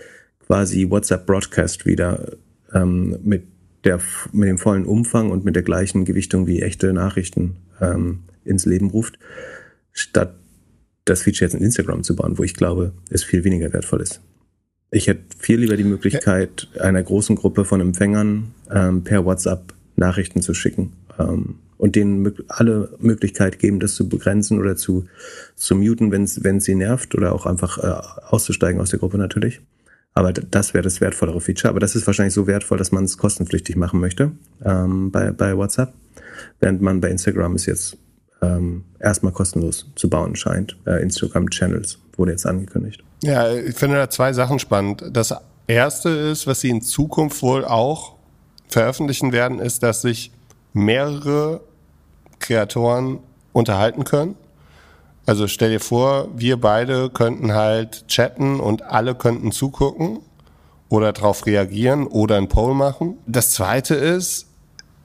quasi WhatsApp Broadcast wieder ähm, mit, der, mit dem vollen Umfang und mit der gleichen Gewichtung wie echte Nachrichten ähm, ins Leben ruft, statt das Feature jetzt in Instagram zu bauen, wo ich glaube, es viel weniger wertvoll ist. Ich hätte viel lieber die Möglichkeit, einer großen Gruppe von Empfängern ähm, per WhatsApp Nachrichten zu schicken. Ähm, und denen alle Möglichkeit geben, das zu begrenzen oder zu, zu muten, wenn es sie nervt oder auch einfach äh, auszusteigen aus der Gruppe natürlich. Aber das wäre das wertvollere Feature. Aber das ist wahrscheinlich so wertvoll, dass man es kostenpflichtig machen möchte ähm, bei, bei WhatsApp, während man bei Instagram es jetzt ähm, erstmal kostenlos zu bauen scheint. Äh, Instagram Channels wurde jetzt angekündigt.
Ja, ich finde da zwei Sachen spannend. Das erste ist, was sie in Zukunft wohl auch veröffentlichen werden, ist, dass sich mehrere Kreatoren unterhalten können. Also stell dir vor, wir beide könnten halt chatten und alle könnten zugucken oder darauf reagieren oder ein Poll machen. Das zweite ist,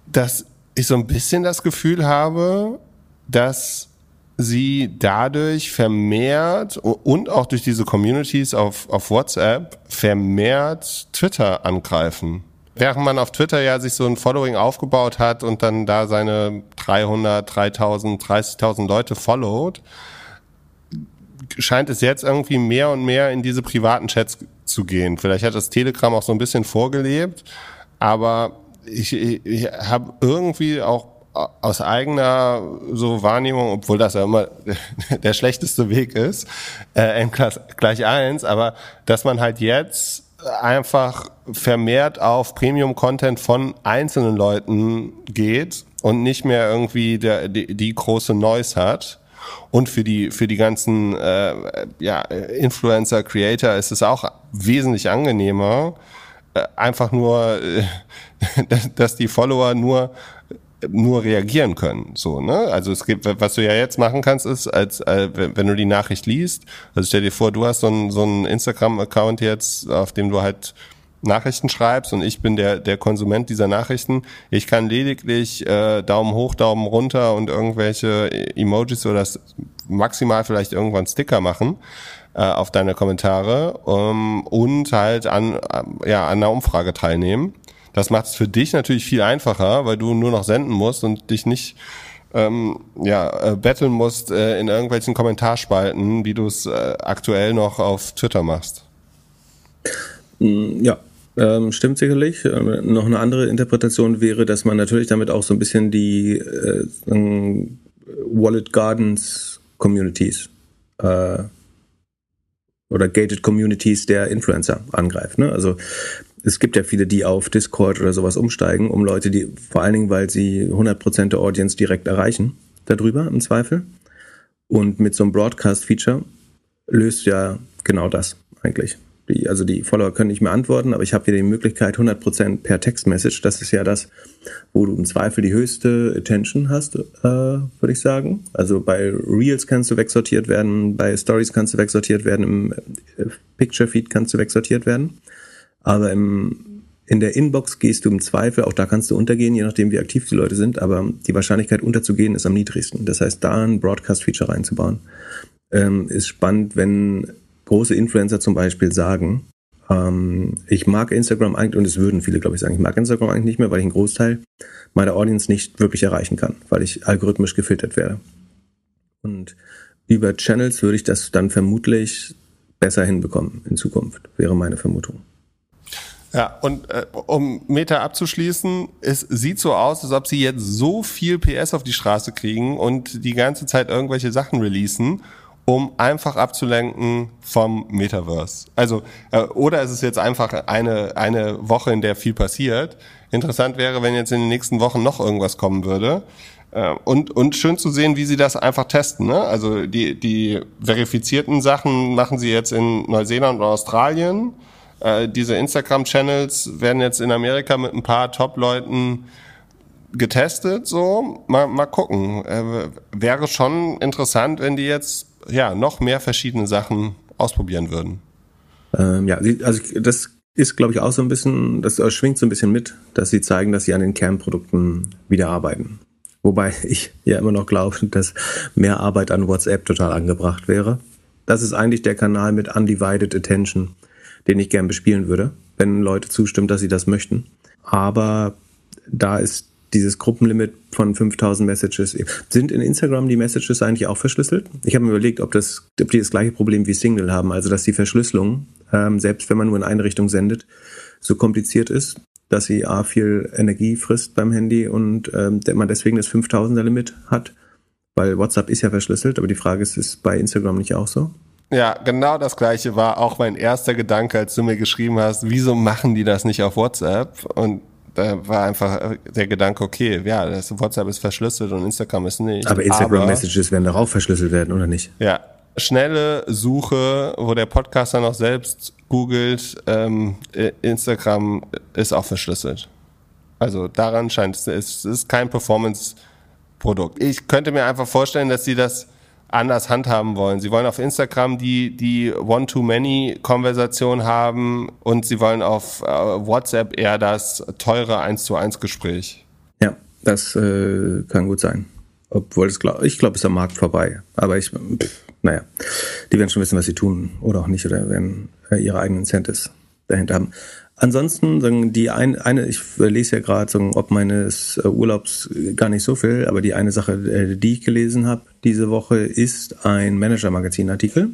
dass ich so ein bisschen das Gefühl habe, dass sie dadurch vermehrt und auch durch diese Communities auf, auf WhatsApp vermehrt Twitter angreifen. Während man auf Twitter ja sich so ein Following aufgebaut hat und dann da seine 300, 3000, 30.000 Leute followt, scheint es jetzt irgendwie mehr und mehr in diese privaten Chats zu gehen. Vielleicht hat das Telegram auch so ein bisschen vorgelebt, aber ich, ich, ich habe irgendwie auch aus eigener so Wahrnehmung, obwohl das ja immer der schlechteste Weg ist, äh, n gleich eins, aber dass man halt jetzt einfach vermehrt auf Premium-Content von einzelnen Leuten geht und nicht mehr irgendwie der, die, die große Noise hat. Und für die für die ganzen äh, ja, Influencer, Creator ist es auch wesentlich angenehmer, äh, einfach nur, äh, dass die Follower nur nur reagieren können. So, ne? Also es gibt, was du ja jetzt machen kannst, ist, als äh, wenn du die Nachricht liest, also stell dir vor, du hast so einen so einen Instagram-Account jetzt, auf dem du halt Nachrichten schreibst und ich bin der der Konsument dieser Nachrichten. Ich kann lediglich äh, Daumen hoch, Daumen runter und irgendwelche Emojis oder maximal vielleicht irgendwann Sticker machen äh, auf deine Kommentare um, und halt an ja an einer Umfrage teilnehmen. Das macht es für dich natürlich viel einfacher, weil du nur noch senden musst und dich nicht ähm, ja, äh, betteln musst äh, in irgendwelchen Kommentarspalten, wie du es äh, aktuell noch auf Twitter machst.
Mm, ja, ähm, stimmt sicherlich. Ähm, noch eine andere Interpretation wäre, dass man natürlich damit auch so ein bisschen die äh, Wallet Gardens Communities äh, oder Gated Communities der Influencer angreift. Ne? Also es gibt ja viele, die auf Discord oder sowas umsteigen, um Leute, die vor allen Dingen, weil sie 100% der Audience direkt erreichen, darüber im Zweifel. Und mit so einem Broadcast-Feature löst ja genau das eigentlich. Die, also die Follower können nicht mehr antworten, aber ich habe hier die Möglichkeit 100% per Textmessage. Das ist ja das, wo du im Zweifel die höchste Attention hast, äh, würde ich sagen. Also bei Reels kannst du wegsortiert werden, bei Stories kannst du wegsortiert werden, im äh, Picture Feed kannst du wegsortiert werden. Aber im, in der Inbox gehst du im Zweifel, auch da kannst du untergehen, je nachdem wie aktiv die Leute sind, aber die Wahrscheinlichkeit unterzugehen ist am niedrigsten. Das heißt, da ein Broadcast-Feature reinzubauen, ähm, ist spannend, wenn große Influencer zum Beispiel sagen, Ähm, ich mag Instagram eigentlich, und es würden viele, glaube ich, sagen, ich mag Instagram eigentlich nicht mehr, weil ich einen Großteil meiner Audience nicht wirklich erreichen kann, weil ich algorithmisch gefiltert werde. Und über Channels würde ich das dann vermutlich besser hinbekommen in Zukunft, wäre meine Vermutung.
Ja, und äh, um Meta abzuschließen, es sieht so aus, als ob sie jetzt so viel PS auf die Straße kriegen und die ganze Zeit irgendwelche Sachen releasen, um einfach abzulenken vom Metaverse. Also, äh, oder ist es jetzt einfach eine, eine Woche, in der viel passiert. Interessant wäre, wenn jetzt in den nächsten Wochen noch irgendwas kommen würde. Äh, und, und schön zu sehen, wie sie das einfach testen. Ne? Also die, die verifizierten Sachen machen sie jetzt in Neuseeland und Australien äh, diese Instagram-Channels werden jetzt in Amerika mit ein paar Top-Leuten getestet, so. Mal, mal gucken. Äh, wäre schon interessant, wenn die jetzt, ja, noch mehr verschiedene Sachen ausprobieren würden.
Ähm, ja, also das ist, glaube ich, auch so ein bisschen, das schwingt so ein bisschen mit, dass sie zeigen, dass sie an den Kernprodukten wieder arbeiten. Wobei ich ja immer noch glaube, dass mehr Arbeit an WhatsApp total angebracht wäre. Das ist eigentlich der Kanal mit Undivided Attention den ich gern bespielen würde, wenn Leute zustimmen, dass sie das möchten. Aber da ist dieses Gruppenlimit von 5000 Messages. Sind in Instagram die Messages eigentlich auch verschlüsselt? Ich habe mir überlegt, ob, das, ob die das gleiche Problem wie Single haben, also dass die Verschlüsselung, ähm, selbst wenn man nur in eine Richtung sendet, so kompliziert ist, dass sie A viel Energie frisst beim Handy und ähm, man deswegen das 5000er Limit hat, weil WhatsApp ist ja verschlüsselt, aber die Frage ist, ist bei Instagram nicht auch so?
Ja, genau das gleiche war auch mein erster Gedanke, als du mir geschrieben hast, wieso machen die das nicht auf WhatsApp? Und da war einfach der Gedanke, okay, ja, das WhatsApp ist verschlüsselt und Instagram ist nicht.
Aber Instagram-Messages werden darauf verschlüsselt werden, oder nicht?
Ja. Schnelle Suche, wo der Podcaster noch selbst googelt, ähm, Instagram ist auch verschlüsselt. Also daran scheint es, es ist kein Performance-Produkt. Ich könnte mir einfach vorstellen, dass sie das anders handhaben wollen. Sie wollen auf Instagram die, die One-to-Many-Konversation haben und sie wollen auf äh, WhatsApp eher das teure 1 zu 1 Gespräch.
Ja, das äh, kann gut sein. Obwohl es glaub, ich glaube, es ist am Markt vorbei. Aber ich, pff, naja, die werden schon wissen, was sie tun oder auch nicht oder werden äh, ihre eigenen Incentives dahinter haben. Ansonsten, die eine, eine ich lese ja gerade, ob meines äh, Urlaubs gar nicht so viel, aber die eine Sache, äh, die ich gelesen habe diese Woche, ist ein Manager-Magazin-Artikel.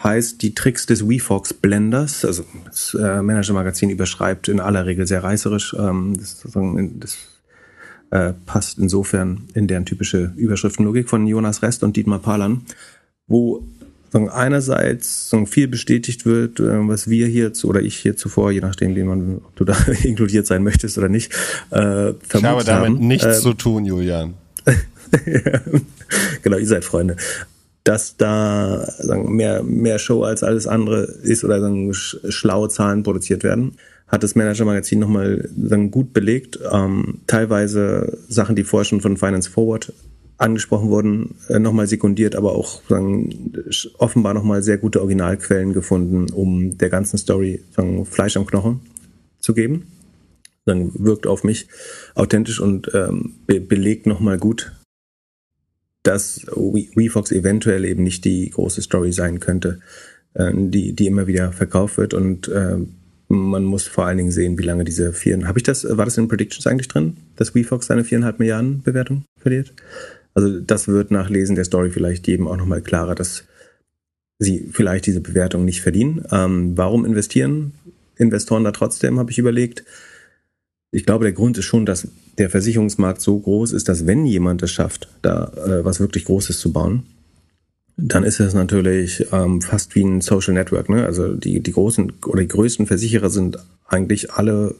Heißt die Tricks des WeFox Blenders. Also das äh, Manager-Magazin überschreibt in aller Regel sehr reißerisch. Ähm, das, das äh, passt insofern in deren typische Überschriftenlogik von Jonas Rest und Dietmar Palan, wo einerseits viel bestätigt wird, äh, was wir hier oder ich hier zuvor, je nachdem, wie man, ob du da inkludiert sein möchtest oder nicht,
äh, Ich habe damit haben. nichts äh, zu tun, Julian.
genau, ihr seid Freunde. Dass da sagen, mehr, mehr Show als alles andere ist oder sagen, schlaue Zahlen produziert werden, hat das Manager-Magazin nochmal gut belegt. Ähm, teilweise Sachen, die vorher schon von Finance Forward angesprochen wurden, äh, nochmal sekundiert, aber auch sagen, offenbar nochmal sehr gute Originalquellen gefunden, um der ganzen Story sagen, Fleisch am Knochen zu geben. Dann wirkt auf mich authentisch und ähm, be belegt nochmal gut, dass WeFox eventuell eben nicht die große Story sein könnte, äh, die, die immer wieder verkauft wird und äh, man muss vor allen Dingen sehen, wie lange diese vier, habe ich das, war das in Predictions eigentlich drin, dass WeFox seine viereinhalb Milliarden Bewertung verliert? Also das wird nach Lesen der Story vielleicht jedem auch nochmal klarer, dass sie vielleicht diese Bewertung nicht verdienen. Ähm, warum investieren Investoren da trotzdem, habe ich überlegt. Ich glaube, der Grund ist schon, dass der Versicherungsmarkt so groß ist, dass wenn jemand es schafft, da äh, was wirklich Großes zu bauen, dann ist es natürlich ähm, fast wie ein Social Network. Ne? Also die, die großen oder die größten Versicherer sind eigentlich alle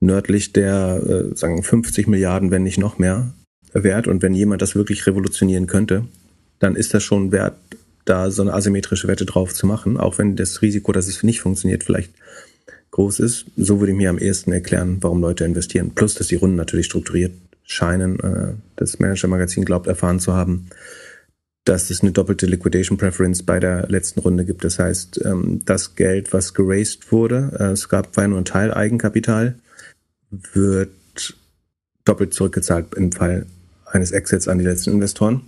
nördlich der äh, sagen 50 Milliarden, wenn nicht noch mehr wert. Und wenn jemand das wirklich revolutionieren könnte, dann ist das schon wert, da so eine asymmetrische Wette drauf zu machen, auch wenn das Risiko, dass es nicht funktioniert, vielleicht groß ist. So würde ich mir am ehesten erklären, warum Leute investieren. Plus, dass die Runden natürlich strukturiert scheinen. Äh, das Manager-Magazin glaubt erfahren zu haben, dass es eine doppelte Liquidation Preference bei der letzten Runde gibt. Das heißt, ähm, das Geld, was geraced wurde, äh, es gab war nur ein Teil Eigenkapital, wird doppelt zurückgezahlt im Fall eines Exits an die letzten Investoren.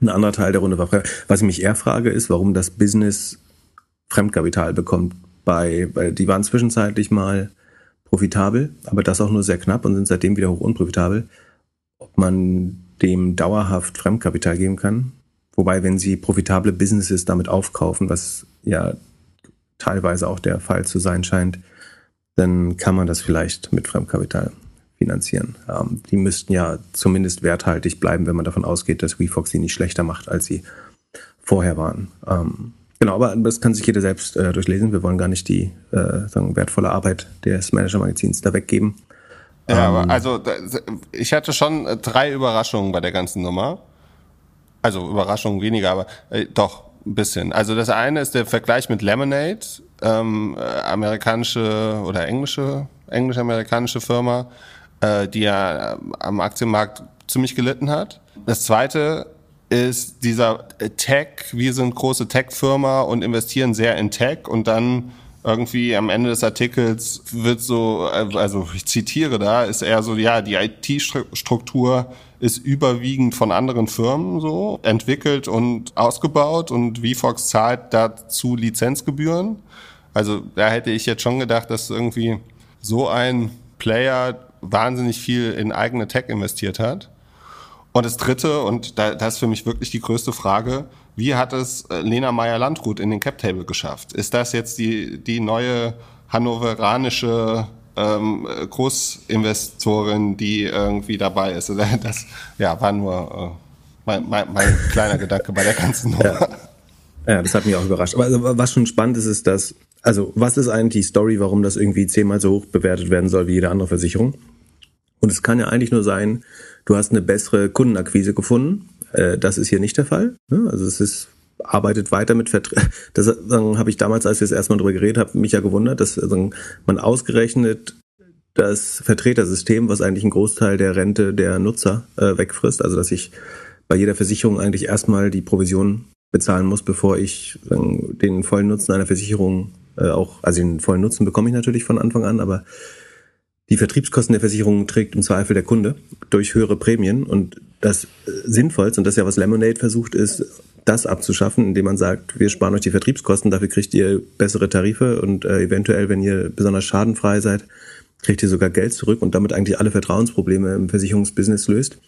Ein anderer Teil der Runde war, was ich mich eher frage, ist, warum das Business Fremdkapital bekommt bei, bei, die waren zwischenzeitlich mal profitabel, aber das auch nur sehr knapp und sind seitdem wieder hoch unprofitabel. Ob man dem dauerhaft Fremdkapital geben kann, wobei, wenn sie profitable Businesses damit aufkaufen, was ja teilweise auch der Fall zu sein scheint, dann kann man das vielleicht mit Fremdkapital finanzieren. Ähm, die müssten ja zumindest werthaltig bleiben, wenn man davon ausgeht, dass WeFox sie nicht schlechter macht, als sie vorher waren. Ähm, genau, aber das kann sich jeder selbst äh, durchlesen. Wir wollen gar nicht die äh, sagen, wertvolle Arbeit des Manager-Magazins da weggeben.
Ja, aber ähm, also ich hatte schon äh, drei Überraschungen bei der ganzen Nummer. Also Überraschungen weniger, aber äh, doch ein bisschen. Also das eine ist der Vergleich mit Lemonade, ähm, äh, amerikanische oder englische, englisch-amerikanische Firma, äh, die ja äh, am Aktienmarkt ziemlich gelitten hat. Das zweite ist dieser Tech, wir sind große Tech-Firma und investieren sehr in Tech und dann irgendwie am Ende des Artikels wird so, also ich zitiere da, ist eher so, ja, die IT-Struktur ist überwiegend von anderen Firmen so entwickelt und ausgebaut und VFox zahlt dazu Lizenzgebühren. Also da hätte ich jetzt schon gedacht, dass irgendwie so ein Player wahnsinnig viel in eigene Tech investiert hat. Und das Dritte, und da, das ist für mich wirklich die größte Frage, wie hat es äh, Lena Meyer-Landrut in den Cap-Table geschafft? Ist das jetzt die, die neue hannoveranische ähm, Großinvestorin, die irgendwie dabei ist? Das ja, war nur äh, mein, mein, mein kleiner Gedanke bei der ganzen Nummer.
Ja. ja. das hat mich auch überrascht. Aber also, was schon spannend ist, ist, dass, also was ist eigentlich die Story, warum das irgendwie zehnmal so hoch bewertet werden soll wie jede andere Versicherung? Und es kann ja eigentlich nur sein, du hast eine bessere Kundenakquise gefunden. Äh, das ist hier nicht der Fall. Ne? Also es ist arbeitet weiter mit Verträgen. Das habe ich damals, als wir das erstmal drüber geredet haben, mich ja gewundert, dass sagen, man ausgerechnet das Vertretersystem, was eigentlich einen Großteil der Rente der Nutzer äh, wegfrisst, also dass ich bei jeder Versicherung eigentlich erstmal die Provision bezahlen muss, bevor ich den vollen Nutzen einer Versicherung äh, auch, also den vollen Nutzen bekomme ich natürlich von Anfang an, aber die Vertriebskosten der Versicherung trägt im Zweifel der Kunde durch höhere Prämien. Und das äh, Sinnvollste, und das ist ja was Lemonade versucht, ist, das abzuschaffen, indem man sagt, wir sparen euch die Vertriebskosten, dafür kriegt ihr bessere Tarife und äh, eventuell, wenn ihr besonders schadenfrei seid, kriegt ihr sogar Geld zurück und damit eigentlich alle Vertrauensprobleme im Versicherungsbusiness löst.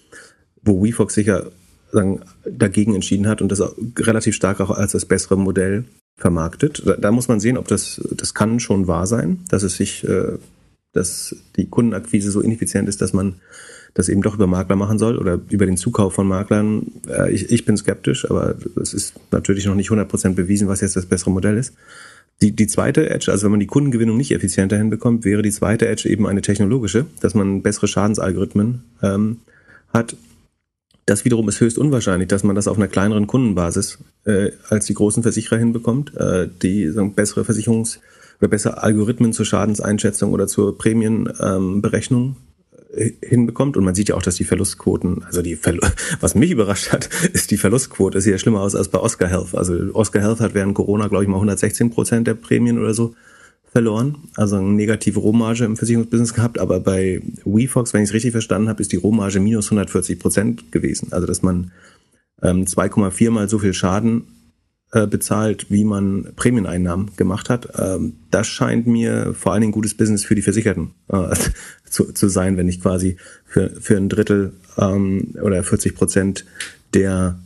Wo WeFox sicher sagen, dagegen entschieden hat und das relativ stark auch als das bessere Modell vermarktet. Da, da muss man sehen, ob das, das kann schon wahr sein, dass es sich äh, dass die Kundenakquise so ineffizient ist, dass man das eben doch über Makler machen soll oder über den Zukauf von Maklern. Äh, ich, ich bin skeptisch, aber es ist natürlich noch nicht 100% bewiesen, was jetzt das bessere Modell ist. Die, die zweite Edge, also wenn man die Kundengewinnung nicht effizienter hinbekommt, wäre die zweite Edge eben eine technologische, dass man bessere Schadensalgorithmen ähm, hat. Das wiederum ist höchst unwahrscheinlich, dass man das auf einer kleineren Kundenbasis äh, als die großen Versicherer hinbekommt, äh, die sagen, bessere Versicherungs- oder besser Algorithmen zur Schadenseinschätzung oder zur Prämienberechnung ähm, hinbekommt. Und man sieht ja auch, dass die Verlustquoten, also die Verlu was mich überrascht hat, ist die Verlustquote, sieht ja schlimmer aus als bei Oscar Health. Also Oscar Health hat während Corona, glaube ich, mal 116 Prozent der Prämien oder so verloren, also eine negative Rohmarge im Versicherungsbusiness gehabt, aber bei WeFox, wenn ich es richtig verstanden habe, ist die Rohmarge minus 140 Prozent gewesen. Also dass man ähm, 2,4 mal so viel Schaden äh, bezahlt, wie man Prämieneinnahmen gemacht hat. Ähm, das scheint mir vor allen Dingen gutes Business für die Versicherten äh, zu, zu sein, wenn ich quasi für, für ein Drittel ähm, oder 40 Prozent der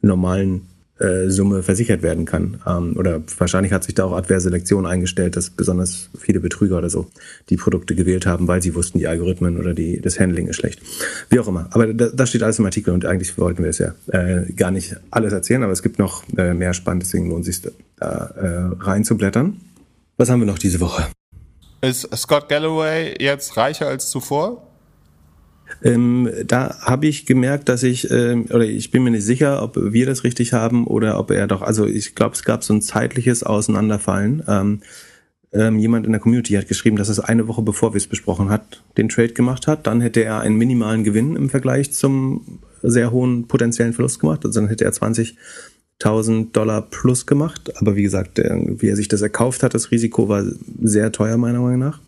normalen äh, Summe versichert werden kann. Ähm, oder wahrscheinlich hat sich da auch adverse Selektion eingestellt, dass besonders viele Betrüger oder so die Produkte gewählt haben, weil sie wussten, die Algorithmen oder die, das Handling ist schlecht. Wie auch immer. Aber da, das steht alles im Artikel und eigentlich wollten wir es ja äh, gar nicht alles erzählen, aber es gibt noch äh, mehr spannend, deswegen lohnt es sich da äh, reinzublättern. Was haben wir noch diese Woche?
Ist Scott Galloway jetzt reicher als zuvor?
Ähm, da habe ich gemerkt, dass ich, ähm, oder ich bin mir nicht sicher, ob wir das richtig haben oder ob er doch, also ich glaube, es gab so ein zeitliches Auseinanderfallen. Ähm, ähm, jemand in der Community hat geschrieben, dass es eine Woche bevor wir es besprochen hat, den Trade gemacht hat. Dann hätte er einen minimalen Gewinn im Vergleich zum sehr hohen potenziellen Verlust gemacht. Also dann hätte er 20.000 Dollar plus gemacht. Aber wie gesagt, wie er sich das erkauft hat, das Risiko war sehr teuer meiner Meinung nach.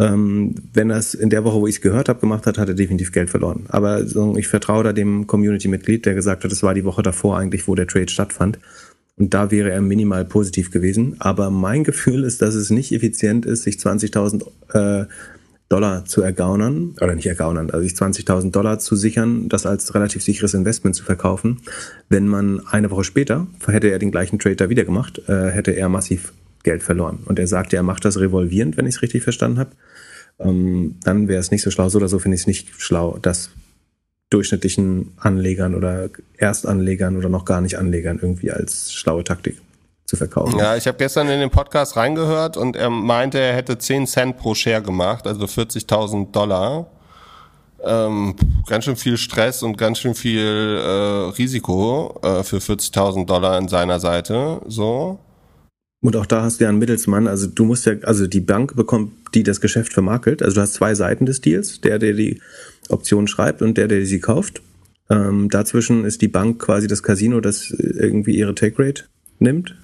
Ähm, wenn er es in der Woche, wo ich es gehört habe, gemacht hat, hat er definitiv Geld verloren. Aber so, ich vertraue da dem Community-Mitglied, der gesagt hat, es war die Woche davor eigentlich, wo der Trade stattfand. Und da wäre er minimal positiv gewesen. Aber mein Gefühl ist, dass es nicht effizient ist, sich 20.000 äh, Dollar zu ergaunern, oder nicht ergaunern, also sich 20.000 Dollar zu sichern, das als relativ sicheres Investment zu verkaufen. Wenn man eine Woche später, hätte er den gleichen Trade da wieder gemacht, äh, hätte er massiv Geld verloren. Und er sagte, er macht das revolvierend, wenn ich es richtig verstanden habe. Ähm, dann wäre es nicht so schlau. So oder so finde ich es nicht schlau, das durchschnittlichen Anlegern oder Erstanlegern oder noch gar nicht Anlegern irgendwie als schlaue Taktik zu verkaufen.
Ja, ich habe gestern in den Podcast reingehört und er meinte, er hätte 10 Cent pro Share gemacht, also 40.000 Dollar. Ähm, ganz schön viel Stress und ganz schön viel äh, Risiko äh, für 40.000 Dollar in seiner Seite. So.
Und auch da hast du ja einen Mittelsmann. Also du musst ja, also die Bank bekommt, die das Geschäft vermakelt. Also du hast zwei Seiten des Deals. Der, der die Option schreibt und der, der sie kauft. Ähm, dazwischen ist die Bank quasi das Casino, das irgendwie ihre Take Rate nimmt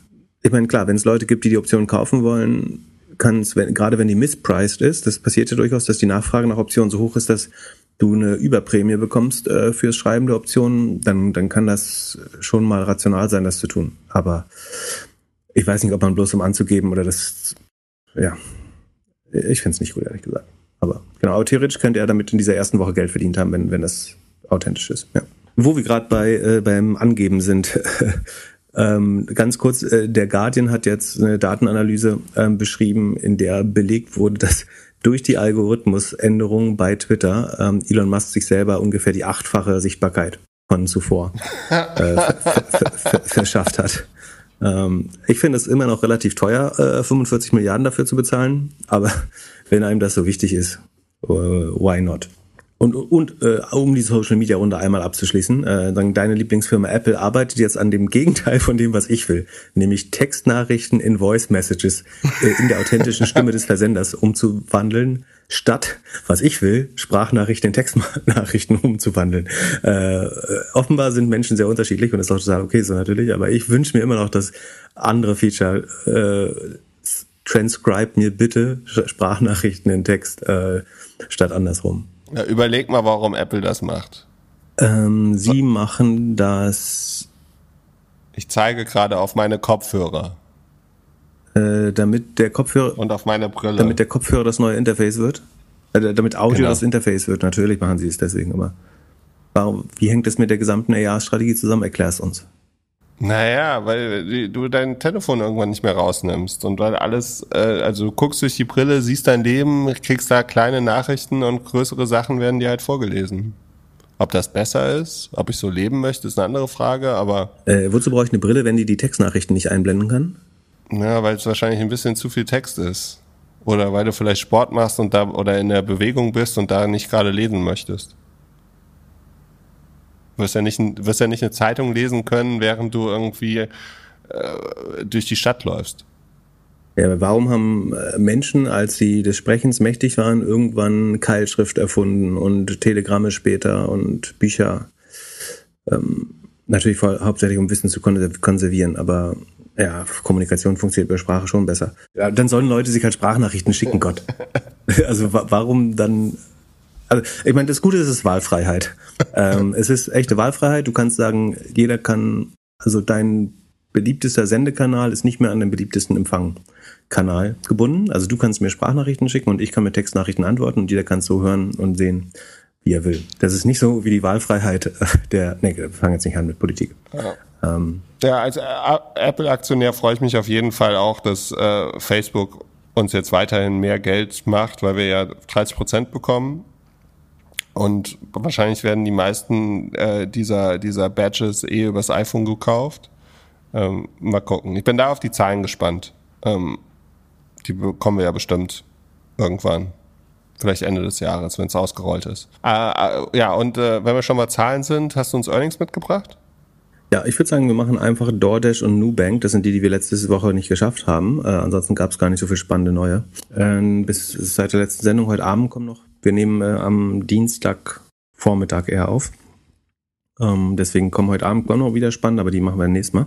ich meine, klar, wenn es Leute gibt, die die Option kaufen wollen, kann es, wenn, gerade wenn die mispriced ist, das passiert ja durchaus, dass die Nachfrage nach Optionen so hoch ist, dass du eine Überprämie bekommst äh, fürs Schreiben der Optionen, dann, dann kann das schon mal rational sein, das zu tun. Aber ich weiß nicht, ob man bloß um anzugeben oder das, ja, ich finde es nicht gut, ehrlich gesagt. Aber genau, aber theoretisch könnte er damit in dieser ersten Woche Geld verdient haben, wenn, wenn das authentisch ist. Ja. Wo wir gerade bei äh, beim Angeben sind, Ähm, ganz kurz, äh, der Guardian hat jetzt eine Datenanalyse ähm, beschrieben, in der belegt wurde, dass durch die Algorithmusänderungen bei Twitter ähm, Elon Musk sich selber ungefähr die achtfache Sichtbarkeit von zuvor äh, verschafft hat. Ähm, ich finde es immer noch relativ teuer, äh, 45 Milliarden dafür zu bezahlen, aber wenn einem das so wichtig ist, uh, why not? Und, und äh, um die Social Media Runde einmal abzuschließen, äh, dann deine Lieblingsfirma Apple arbeitet jetzt an dem Gegenteil von dem, was ich will, nämlich Textnachrichten in Voice Messages äh, in der authentischen Stimme des Versenders umzuwandeln, statt, was ich will, Sprachnachrichten in Textnachrichten umzuwandeln. Äh, offenbar sind Menschen sehr unterschiedlich und das ist auch total okay so natürlich, aber ich wünsche mir immer noch das andere Feature. Äh, transcribe mir bitte Sprachnachrichten in Text äh, statt andersrum.
Ja, überleg mal, warum Apple das macht.
Ähm, sie machen das.
Ich zeige gerade auf meine Kopfhörer.
Äh, damit der Kopfhörer.
Und auf meine Brille.
Damit der Kopfhörer das neue Interface wird. Äh, damit Audio genau. das Interface wird. Natürlich machen sie es deswegen, aber. Warum, wie hängt das mit der gesamten AR-Strategie zusammen? Erklär es uns.
Naja, weil du dein Telefon irgendwann nicht mehr rausnimmst und weil alles, äh, also du guckst durch die Brille, siehst dein Leben, kriegst da kleine Nachrichten und größere Sachen werden dir halt vorgelesen. Ob das besser ist, ob ich so leben möchte, ist eine andere Frage, aber.
Äh, wozu brauche ich eine Brille, wenn die die Textnachrichten nicht einblenden kann?
Ja, weil es wahrscheinlich ein bisschen zu viel Text ist. Oder weil du vielleicht Sport machst und da oder in der Bewegung bist und da nicht gerade lesen möchtest. Du wirst ja nicht, wirst ja nicht eine Zeitung lesen können, während du irgendwie äh, durch die Stadt läufst.
Ja, warum haben äh, Menschen, als sie des Sprechens mächtig waren, irgendwann Keilschrift erfunden und Telegramme später und Bücher? Ähm, natürlich hauptsächlich um Wissen zu konservieren, aber ja, Kommunikation funktioniert bei Sprache schon besser. Ja, dann sollen Leute sich halt Sprachnachrichten schicken, Gott. Also warum dann also ich meine, das Gute ist, es ist Wahlfreiheit. ähm, es ist echte Wahlfreiheit. Du kannst sagen, jeder kann, also dein beliebtester Sendekanal ist nicht mehr an den beliebtesten Empfangkanal gebunden. Also du kannst mir Sprachnachrichten schicken und ich kann mir Textnachrichten antworten und jeder kann es so hören und sehen, wie er will. Das ist nicht so wie die Wahlfreiheit der, nee, wir fangen jetzt nicht an mit Politik.
Ja. Ähm, ja, als Apple-Aktionär freue ich mich auf jeden Fall auch, dass äh, Facebook uns jetzt weiterhin mehr Geld macht, weil wir ja 30 Prozent bekommen und wahrscheinlich werden die meisten äh, dieser, dieser Badges eh übers iPhone gekauft. Ähm, mal gucken. Ich bin da auf die Zahlen gespannt. Ähm, die bekommen wir ja bestimmt irgendwann. Vielleicht Ende des Jahres, wenn es ausgerollt ist. Äh, äh, ja, und äh, wenn wir schon mal Zahlen sind, hast du uns Earnings mitgebracht?
Ja, ich würde sagen, wir machen einfach DoorDash und Nubank. Das sind die, die wir letzte Woche nicht geschafft haben. Äh, ansonsten gab es gar nicht so viel spannende neue. Äh, bis seit der letzten Sendung heute Abend kommen noch wir nehmen äh, am Dienstag Vormittag eher auf. Ähm, deswegen kommen heute Abend noch wieder spannend, aber die machen wir nächstes Mal.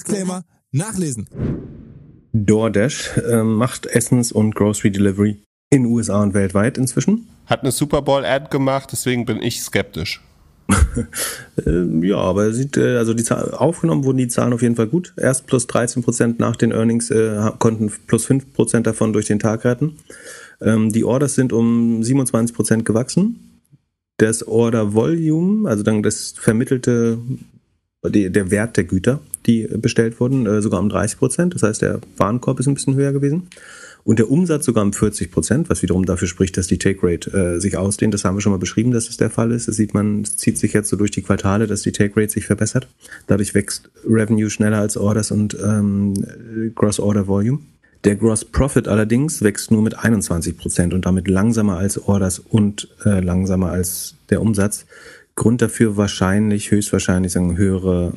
Disclaimer nachlesen.
DoorDash äh, macht Essens- und Grocery Delivery in USA und weltweit inzwischen.
Hat eine Super Bowl-Ad gemacht, deswegen bin ich skeptisch.
äh, ja, aber sieht, äh, also die Zahl, aufgenommen wurden die Zahlen auf jeden Fall gut. Erst plus 13 Prozent nach den Earnings, äh, konnten plus 5 Prozent davon durch den Tag retten. Ähm, die Orders sind um 27 Prozent gewachsen. Das Order Volume, also dann das vermittelte, die, der Wert der Güter, die bestellt wurden, äh, sogar um 30 Prozent. Das heißt, der Warenkorb ist ein bisschen höher gewesen. Und der Umsatz sogar um 40 Prozent, was wiederum dafür spricht, dass die Take Rate äh, sich ausdehnt. Das haben wir schon mal beschrieben, dass das der Fall ist. Das sieht man, es zieht sich jetzt so durch die Quartale, dass die Take Rate sich verbessert. Dadurch wächst Revenue schneller als Orders und ähm, Gross Order Volume. Der Gross Profit allerdings wächst nur mit 21 Prozent und damit langsamer als Orders und äh, langsamer als der Umsatz. Grund dafür wahrscheinlich, höchstwahrscheinlich sagen höhere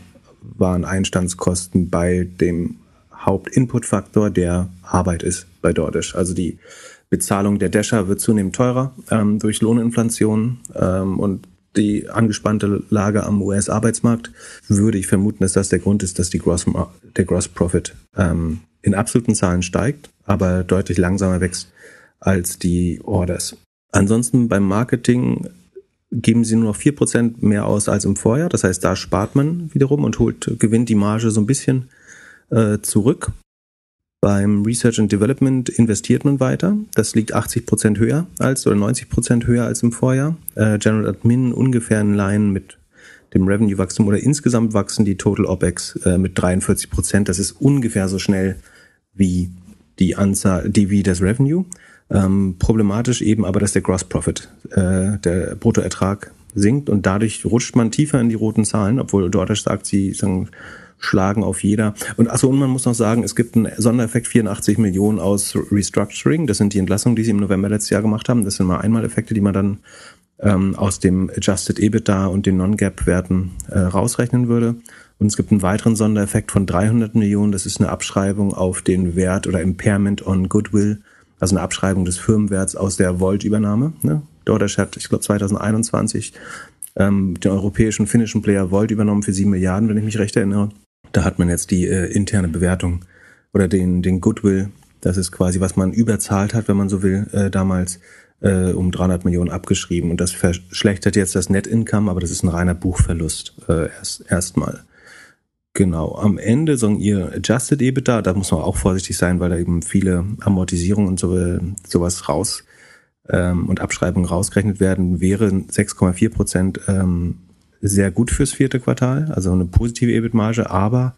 Wareneinstandskosten bei dem Hauptinputfaktor, der Arbeit ist bei DoorDash. Also die Bezahlung der Dasher wird zunehmend teurer ähm, durch Lohninflation ähm, und die angespannte Lage am US-Arbeitsmarkt, würde ich vermuten, dass das der Grund ist, dass die Gross, der Gross Profit ähm, in absoluten Zahlen steigt, aber deutlich langsamer wächst als die Orders. Ansonsten beim Marketing geben sie nur noch 4% mehr aus als im Vorjahr. Das heißt, da spart man wiederum und holt, gewinnt die Marge so ein bisschen äh, zurück. Beim Research and Development investiert man weiter. Das liegt 80 Prozent höher als oder 90 Prozent höher als im Vorjahr. Äh, General Admin ungefähr in Line mit dem Revenue-Wachstum oder insgesamt wachsen die Total OPEX äh, mit 43 Prozent. Das ist ungefähr so schnell wie die Anzahl, die wie das Revenue. Ähm, problematisch eben aber, dass der Gross Profit, äh, der Bruttoertrag sinkt und dadurch rutscht man tiefer in die roten Zahlen, obwohl dort sagt, sie sagen, schlagen auf jeder. Und achso, und man muss noch sagen, es gibt einen Sondereffekt 84 Millionen aus Restructuring. Das sind die Entlassungen, die sie im November letztes Jahr gemacht haben. Das sind mal Einmaleffekte, die man dann ähm, aus dem Adjusted EBITDA und den Non-Gap-Werten äh, rausrechnen würde. Und es gibt einen weiteren Sondereffekt von 300 Millionen. Das ist eine Abschreibung auf den Wert oder Impairment on Goodwill, also eine Abschreibung des Firmenwerts aus der Volt-Übernahme. Ne? DoorDash hat, ich glaube, 2021 ähm, den europäischen finnischen Player Volt übernommen für 7 Milliarden, wenn ich mich recht erinnere. Da hat man jetzt die äh, interne Bewertung oder den, den Goodwill, das ist quasi, was man überzahlt hat, wenn man so will, äh, damals äh, um 300 Millionen abgeschrieben. Und das verschlechtert jetzt das Net Income, aber das ist ein reiner Buchverlust äh, erst erstmal. Genau, am Ende sagen ihr Adjusted EBITDA, da muss man auch vorsichtig sein, weil da eben viele Amortisierungen und so, äh, sowas raus ähm, und Abschreibungen rausgerechnet werden, wäre 6,4 Prozent ähm, sehr gut fürs vierte Quartal, also eine positive EBIT-Marge, aber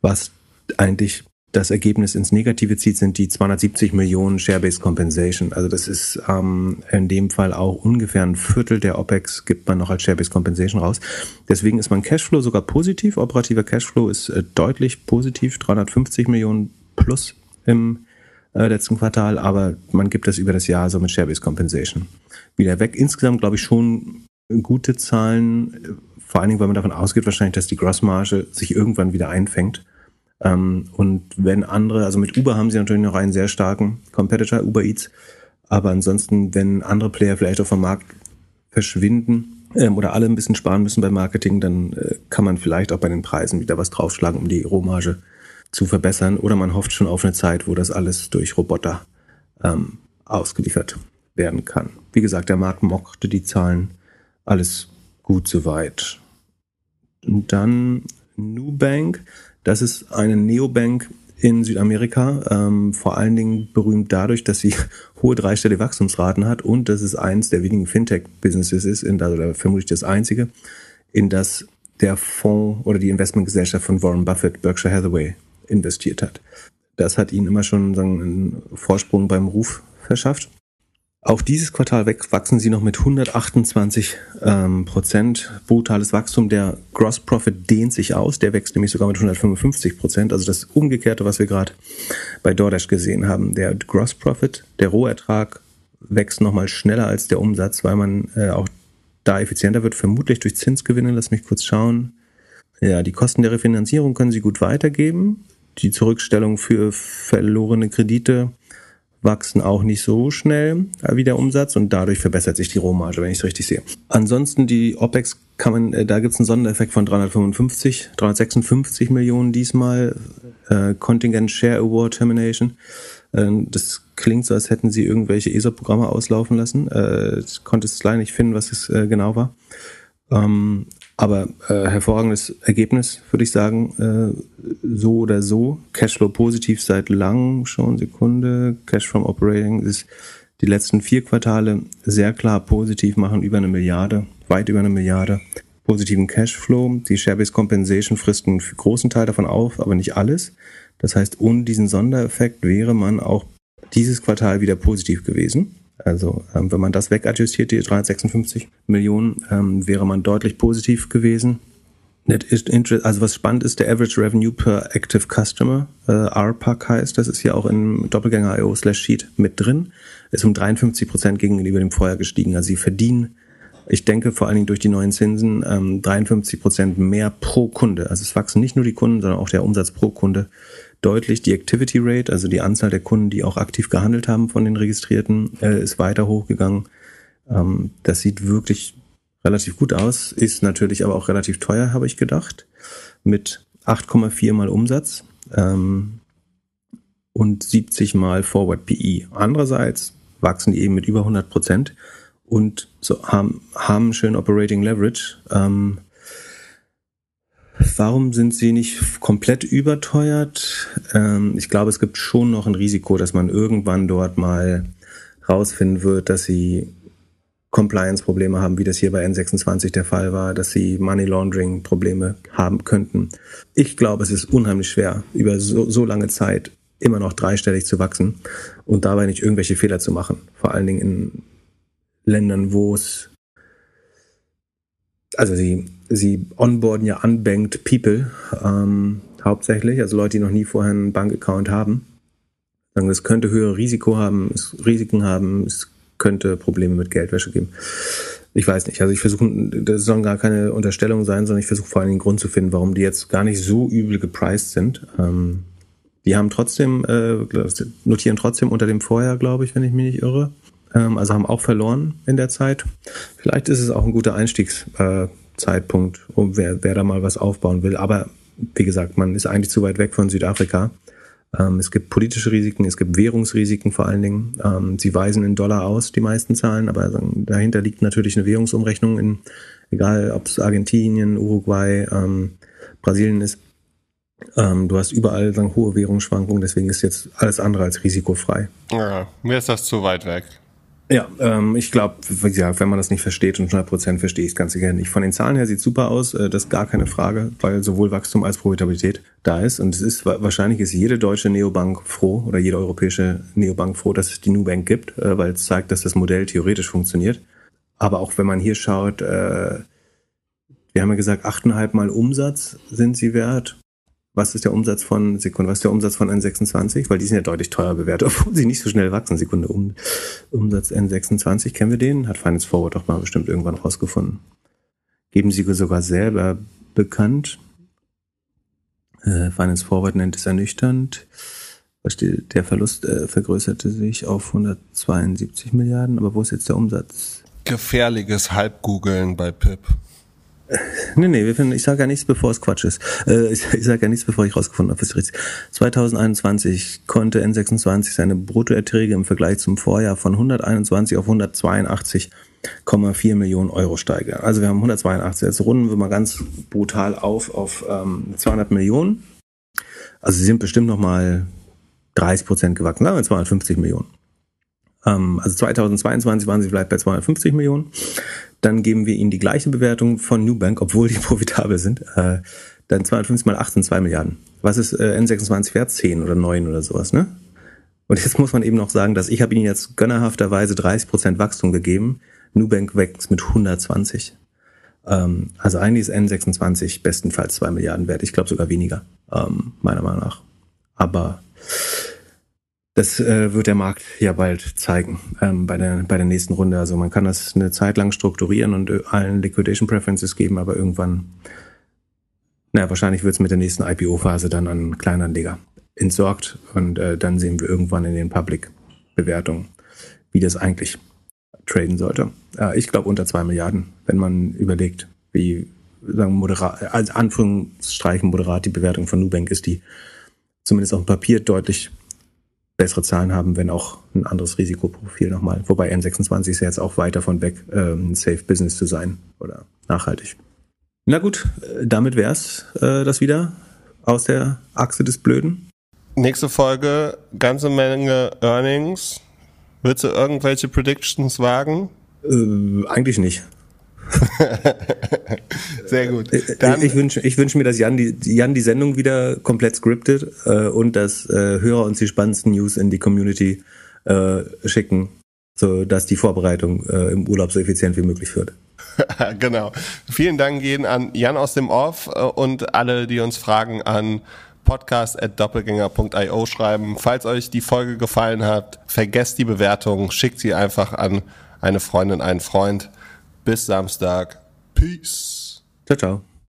was eigentlich das Ergebnis ins Negative zieht, sind die 270 Millionen Share-Based Compensation. Also das ist ähm, in dem Fall auch ungefähr ein Viertel der OPEX gibt man noch als Share-Based Compensation raus. Deswegen ist mein Cashflow sogar positiv. Operativer Cashflow ist äh, deutlich positiv, 350 Millionen plus im äh, letzten Quartal, aber man gibt das über das Jahr so mit Share-Based Compensation wieder weg. Insgesamt glaube ich schon gute Zahlen, vor allen Dingen, weil man davon ausgeht wahrscheinlich, dass die Grossmarge sich irgendwann wieder einfängt. Ähm, und wenn andere, also mit Uber haben sie natürlich noch einen sehr starken Competitor, Uber Eats, aber ansonsten, wenn andere Player vielleicht auch vom Markt verschwinden ähm, oder alle ein bisschen sparen müssen beim Marketing, dann äh, kann man vielleicht auch bei den Preisen wieder was draufschlagen, um die Rohmarge zu verbessern. Oder man hofft schon auf eine Zeit, wo das alles durch Roboter ähm, ausgeliefert werden kann. Wie gesagt, der Markt mochte die Zahlen alles gut soweit. Und dann Nubank, das ist eine Neobank in Südamerika, ähm, vor allen Dingen berühmt dadurch, dass sie hohe dreistellige Wachstumsraten hat und dass es eins der wenigen Fintech-Businesses ist, in das, oder vermutlich das einzige, in das der Fonds oder die Investmentgesellschaft von Warren Buffett, Berkshire Hathaway, investiert hat. Das hat ihnen immer schon sagen, einen Vorsprung beim Ruf verschafft. Auch dieses Quartal wachsen sie noch mit 128 ähm, Prozent. Brutales Wachstum. Der Gross Profit dehnt sich aus. Der wächst nämlich sogar mit 155 Prozent. Also das Umgekehrte, was wir gerade bei DoorDash gesehen haben. Der Gross Profit, der Rohertrag wächst nochmal schneller als der Umsatz, weil man äh, auch da effizienter wird. Vermutlich durch Zinsgewinne. Lass mich kurz schauen. Ja, die Kosten der Refinanzierung können sie gut weitergeben. Die Zurückstellung für verlorene Kredite wachsen auch nicht so schnell wie der Umsatz und dadurch verbessert sich die Rohmarge, wenn ich es richtig sehe. Ansonsten die OPEX kann man, äh, da gibt es einen Sondereffekt von 355, 356 Millionen diesmal, äh, Contingent Share Award Termination. Äh, das klingt so, als hätten sie irgendwelche ESOP-Programme auslaufen lassen. Äh, ich konnte es leider nicht finden, was es äh, genau war. Ähm, aber äh, hervorragendes Ergebnis, würde ich sagen, äh, so oder so. Cashflow positiv seit langem schon, Sekunde. Cash from Operating ist die letzten vier Quartale sehr klar positiv, machen über eine Milliarde, weit über eine Milliarde positiven Cashflow. Die Share-Based Compensation frisst einen großen Teil davon auf, aber nicht alles. Das heißt, ohne diesen Sondereffekt wäre man auch dieses Quartal wieder positiv gewesen. Also ähm, wenn man das wegadjustiert, die 356 Millionen, ähm, wäre man deutlich positiv gewesen. Also was spannend ist, der Average Revenue per Active Customer, äh, RPAC heißt, das ist ja auch im Doppelgänger.io slash Sheet mit drin, ist um 53 Prozent gegenüber dem Vorjahr gestiegen. Also sie verdienen, ich denke vor allen Dingen durch die neuen Zinsen, ähm, 53 Prozent mehr pro Kunde. Also es wachsen nicht nur die Kunden, sondern auch der Umsatz pro Kunde deutlich. Die Activity Rate, also die Anzahl der Kunden, die auch aktiv gehandelt haben von den Registrierten, äh, ist weiter hochgegangen. Ähm, das sieht wirklich relativ gut aus, ist natürlich aber auch relativ teuer, habe ich gedacht, mit 8,4 mal Umsatz ähm, und 70 mal Forward PE. Andererseits wachsen die eben mit über 100 Prozent und so haben, haben schön Operating Leverage. Ähm, Warum sind sie nicht komplett überteuert? Ähm, ich glaube, es gibt schon noch ein Risiko, dass man irgendwann dort mal rausfinden wird, dass sie Compliance-Probleme haben, wie das hier bei N26 der Fall war, dass sie Money Laundering-Probleme haben könnten. Ich glaube, es ist unheimlich schwer, über so, so lange Zeit immer noch dreistellig zu wachsen und dabei nicht irgendwelche Fehler zu machen. Vor allen Dingen in Ländern, wo es also sie, sie onboarden ja unbanked people ähm, hauptsächlich, also Leute, die noch nie vorher einen Bankaccount haben. Sagen, es könnte höhere Risiko haben, Risiken haben, es könnte Probleme mit Geldwäsche geben. Ich weiß nicht. Also ich versuche, das sollen gar keine Unterstellung sein, sondern ich versuche vor allem den Grund zu finden, warum die jetzt gar nicht so übel gepriced sind. Ähm, die haben trotzdem, äh, notieren trotzdem unter dem Vorjahr, glaube ich, wenn ich mich nicht irre ähm, also haben auch verloren in der Zeit. Vielleicht ist es auch ein guter Einstiegszeitpunkt, äh, um wer, wer da mal was aufbauen will. Aber wie gesagt, man ist eigentlich zu weit weg von Südafrika. Ähm, es gibt politische Risiken, es gibt Währungsrisiken vor allen Dingen. Ähm, sie weisen in Dollar aus, die meisten Zahlen, aber dahinter liegt natürlich eine Währungsumrechnung in, egal ob es Argentinien, Uruguay, ähm, Brasilien ist. Ähm, du hast überall sagen, hohe Währungsschwankungen, deswegen ist jetzt alles andere als risikofrei.
Ja, mir ist das zu weit weg.
Ja, ähm, ich glaube, ja, wenn man das nicht versteht und 100 Prozent verstehe ich es ganz sicher nicht. Von den Zahlen her sieht super aus, äh, das ist gar keine Frage, weil sowohl Wachstum als Profitabilität da ist. Und es ist wahrscheinlich ist jede deutsche Neobank froh oder jede europäische Neobank froh, dass es die Nubank gibt, äh, weil es zeigt, dass das Modell theoretisch funktioniert. Aber auch wenn man hier schaut, äh, wir haben ja gesagt, 8,5 mal Umsatz sind sie wert was ist der Umsatz von Sekunde, was ist der Umsatz von N26? Weil die sind ja deutlich teuer bewertet, obwohl sie nicht so schnell wachsen. Sekunde, um, Umsatz N26, kennen wir den? Hat Finance Forward doch mal bestimmt irgendwann rausgefunden. Geben sie sogar selber bekannt. Äh, Finance Forward nennt es ernüchternd. Der Verlust äh, vergrößerte sich auf 172 Milliarden, aber wo ist jetzt der Umsatz?
Gefährliches Halbgoogeln bei Pip.
Nee, nee, wir finden, ich sage ja nichts, bevor es Quatsch ist. Äh, ich ich sage ja nichts, bevor ich rausgefunden habe, was richtig ist. 2021 konnte N26 seine Bruttoerträge im Vergleich zum Vorjahr von 121 auf 182,4 Millionen Euro steigern. Also wir haben 182, jetzt runden wir mal ganz brutal auf auf ähm, 200 Millionen. Also sie sind bestimmt nochmal 30 Prozent gewachsen, sagen wir 250 Millionen. Ähm, also 2022 waren sie vielleicht bei 250 Millionen. Dann geben wir ihnen die gleiche Bewertung von Nubank, obwohl die profitabel sind. Äh, dann 250 mal 8 sind 2 Milliarden. Was ist äh, N26 wert? 10 oder 9 oder sowas, ne? Und jetzt muss man eben noch sagen, dass ich habe ihnen jetzt gönnerhafterweise 30% Wachstum gegeben. Nubank wächst mit 120. Ähm, also eigentlich ist N26 bestenfalls 2 Milliarden wert. Ich glaube sogar weniger, ähm, meiner Meinung nach. Aber das äh, wird der Markt ja bald zeigen ähm, bei, der, bei der nächsten Runde. Also man kann das eine Zeit lang strukturieren und äh, allen Liquidation Preferences geben, aber irgendwann, naja, wahrscheinlich wird es mit der nächsten IPO-Phase dann an Kleinanleger entsorgt und äh, dann sehen wir irgendwann in den Public-Bewertungen, wie das eigentlich traden sollte. Äh, ich glaube unter zwei Milliarden, wenn man überlegt, wie sagen moderat, als Anführungsstreichen moderat die Bewertung von Nubank ist, die zumindest auf dem Papier deutlich bessere Zahlen haben, wenn auch ein anderes Risikoprofil nochmal. Wobei N26 ist ja jetzt auch weit davon weg, ähm, ein Safe Business zu sein oder nachhaltig. Na gut, äh, damit wär's äh, das wieder aus der Achse des Blöden.
Nächste Folge, ganze Menge Earnings. Willst du irgendwelche Predictions wagen?
Äh, eigentlich nicht.
Sehr gut.
Äh, Dann ich wünsche ich wünsch mir, dass Jan die, Jan die Sendung wieder komplett scriptet äh, und dass äh, Hörer uns die spannendsten News in die Community äh, schicken, so dass die Vorbereitung äh, im Urlaub so effizient wie möglich wird.
genau. Vielen Dank gehen an Jan aus dem Off äh, und alle, die uns fragen an podcast.doppelgänger.io schreiben. Falls euch die Folge gefallen hat, vergesst die Bewertung, schickt sie einfach an eine Freundin, einen Freund. Bis Samstag. Peace.
Ciao, ciao.